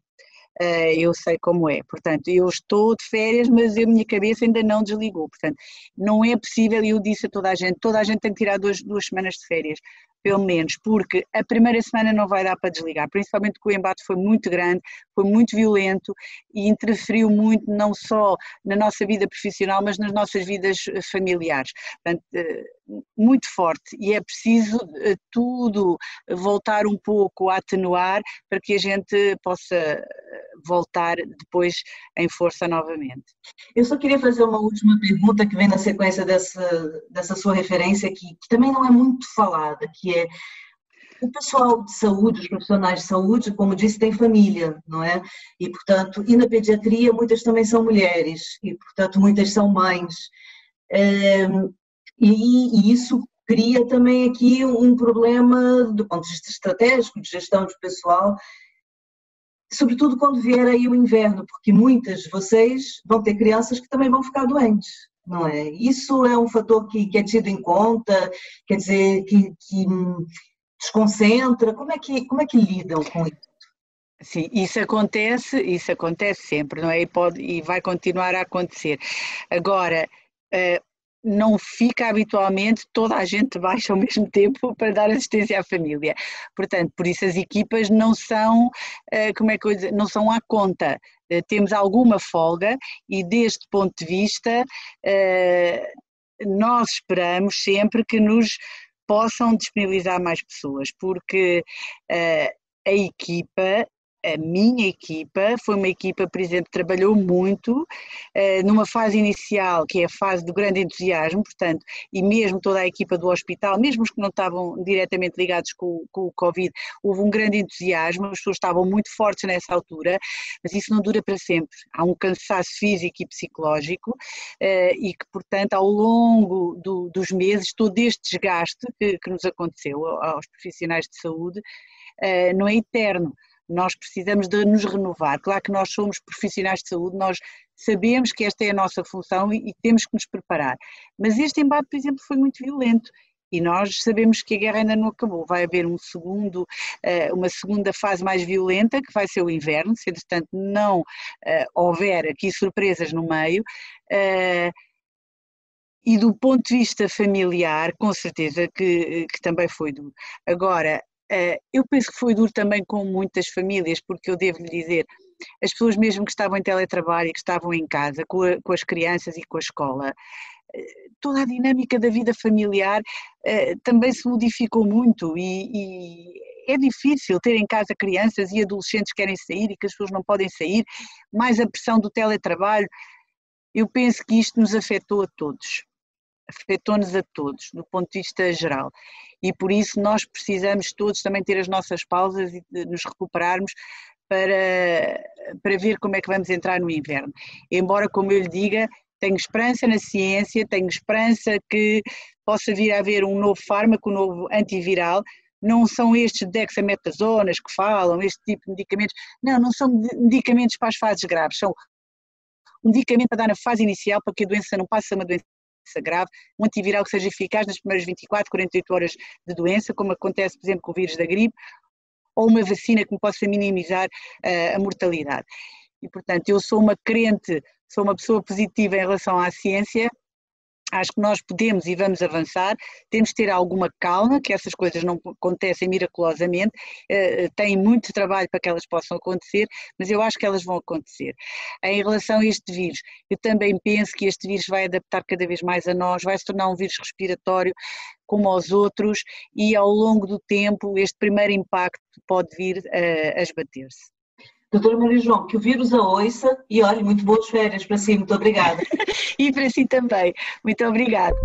Uh, eu sei como é. Portanto, eu estou de férias, mas a minha cabeça ainda não desligou. Portanto, não é possível, e eu disse a toda a gente, toda a gente tem que tirar duas, duas semanas de férias. pelo menos, porque a primeira semana não vai dar para desligar, principalmente porque o embate foi muito grande, foi muito violento e interferiu muito não só na nossa vida profissional, mas nas nossas vidas eh, familiares. Portanto, eh, muito forte e é preciso eh, tudo voltar um pouco a atenuar para que a gente possa voltar depois em força novamente. Eu só queria fazer uma última pergunta que vem na sequência dessa, dessa sua referência, que, que também não é muito falada, que é o pessoal de saúde, os profissionais de saúde, como disse, tem família, não é? E, portanto, e na pediatria muitas também são mulheres, e, portanto, muitas são mães. É, e, e, isso cria também aqui um problema do ponto de vista estratégico, de gestão de pessoal, sobretudo quando vier aí o inverno, porque muitas de vocês vão ter crianças que também vão ficar doentes, não é? Isso é um fator que, que é tido em conta, quer dizer, que, que desconcentra, como é que, como é que lidam com isso? Sim, isso acontece, isso acontece sempre, não é? E, pode, e vai continuar a acontecer. Agora, uh, não fica habitualmente toda a gente baixa ao mesmo tempo para dar assistência à família. Portanto, por isso as equipas não são, eh, como é que eu dizer, não são à conta. Eh, temos alguma folga e deste ponto de vista eh, nós esperamos sempre que nos possam disponibilizar mais pessoas, porque a equipa a minha equipa foi uma equipa, por exemplo, que trabalhou muito uh, numa fase inicial, que é a fase do grande entusiasmo, portanto, e mesmo toda a equipa do hospital, mesmo os que não estavam diretamente ligados com, com, o Covid, houve um grande entusiasmo, as pessoas estavam muito fortes nessa altura, mas isso não dura para sempre. Há um cansaço físico e psicológico uh, e que, portanto, ao longo do, dos meses, todo este desgaste que, que nos aconteceu aos profissionais de saúde uh, não é eterno nós precisamos de nos renovar. Claro que nós somos profissionais de saúde, nós sabemos que esta é a nossa função e, e temos que nos preparar. Mas este embate, por exemplo, foi muito violento e nós sabemos que a guerra ainda não acabou. Vai haver um segundo, eh, uma segunda fase mais violenta, que vai ser o inverno, se entretanto não uh, houver aqui surpresas no meio. Uh, e do ponto de vista familiar, com certeza que, que também foi duro. Agora, eh, eu penso que foi duro também com muitas famílias, porque eu devo lhe dizer, as pessoas mesmo que estavam em teletrabalho e que estavam em casa com, a, com as crianças e com a escola, eh, toda a dinâmica da vida familiar eh, também se modificou muito e, e, é difícil ter em casa crianças e adolescentes que querem sair e que as pessoas não podem sair, mais a pressão do teletrabalho. Eu penso que isto nos afetou a todos afetou-nos a todos, do ponto de vista geral. E por isso nós precisamos todos também ter as nossas pausas e nos recuperarmos para, para ver como é que vamos entrar no inverno. Embora, como eu lhe diga, tenho esperança na ciência, tenho esperança que possa vir a haver um novo fármaco, um novo antiviral. Não são estes dexametazonas que falam, este tipo de medicamentos. Não, não são medicamentos para as fases graves, são um medicamento para dar na fase inicial para que a doença não passe a uma doença grave, um antiviral que seja eficaz nas primeiras 24, 48 horas de doença, como acontece, por exemplo, com o vírus da gripe, ou uma vacina que me possa minimizar uh, a mortalidade. E, portanto, eu sou uma crente, sou uma pessoa positiva em relação à ciência, acho que nós podemos e vamos avançar, temos de ter alguma calma, que essas coisas não acontecem miraculosamente, uh, têm muito trabalho para que elas possam acontecer, mas eu acho que elas vão acontecer. Em relação a este vírus, eu também penso que este vírus vai adaptar cada vez mais a nós, vai se tornar um vírus respiratório como aos outros e ao longo do tempo este primeiro impacto pode vir a esbater-se. Doutora Maria João, que o vírus a ouça e olhe, muito boas férias para si, muito obrigada. e para si também, muito obrigada.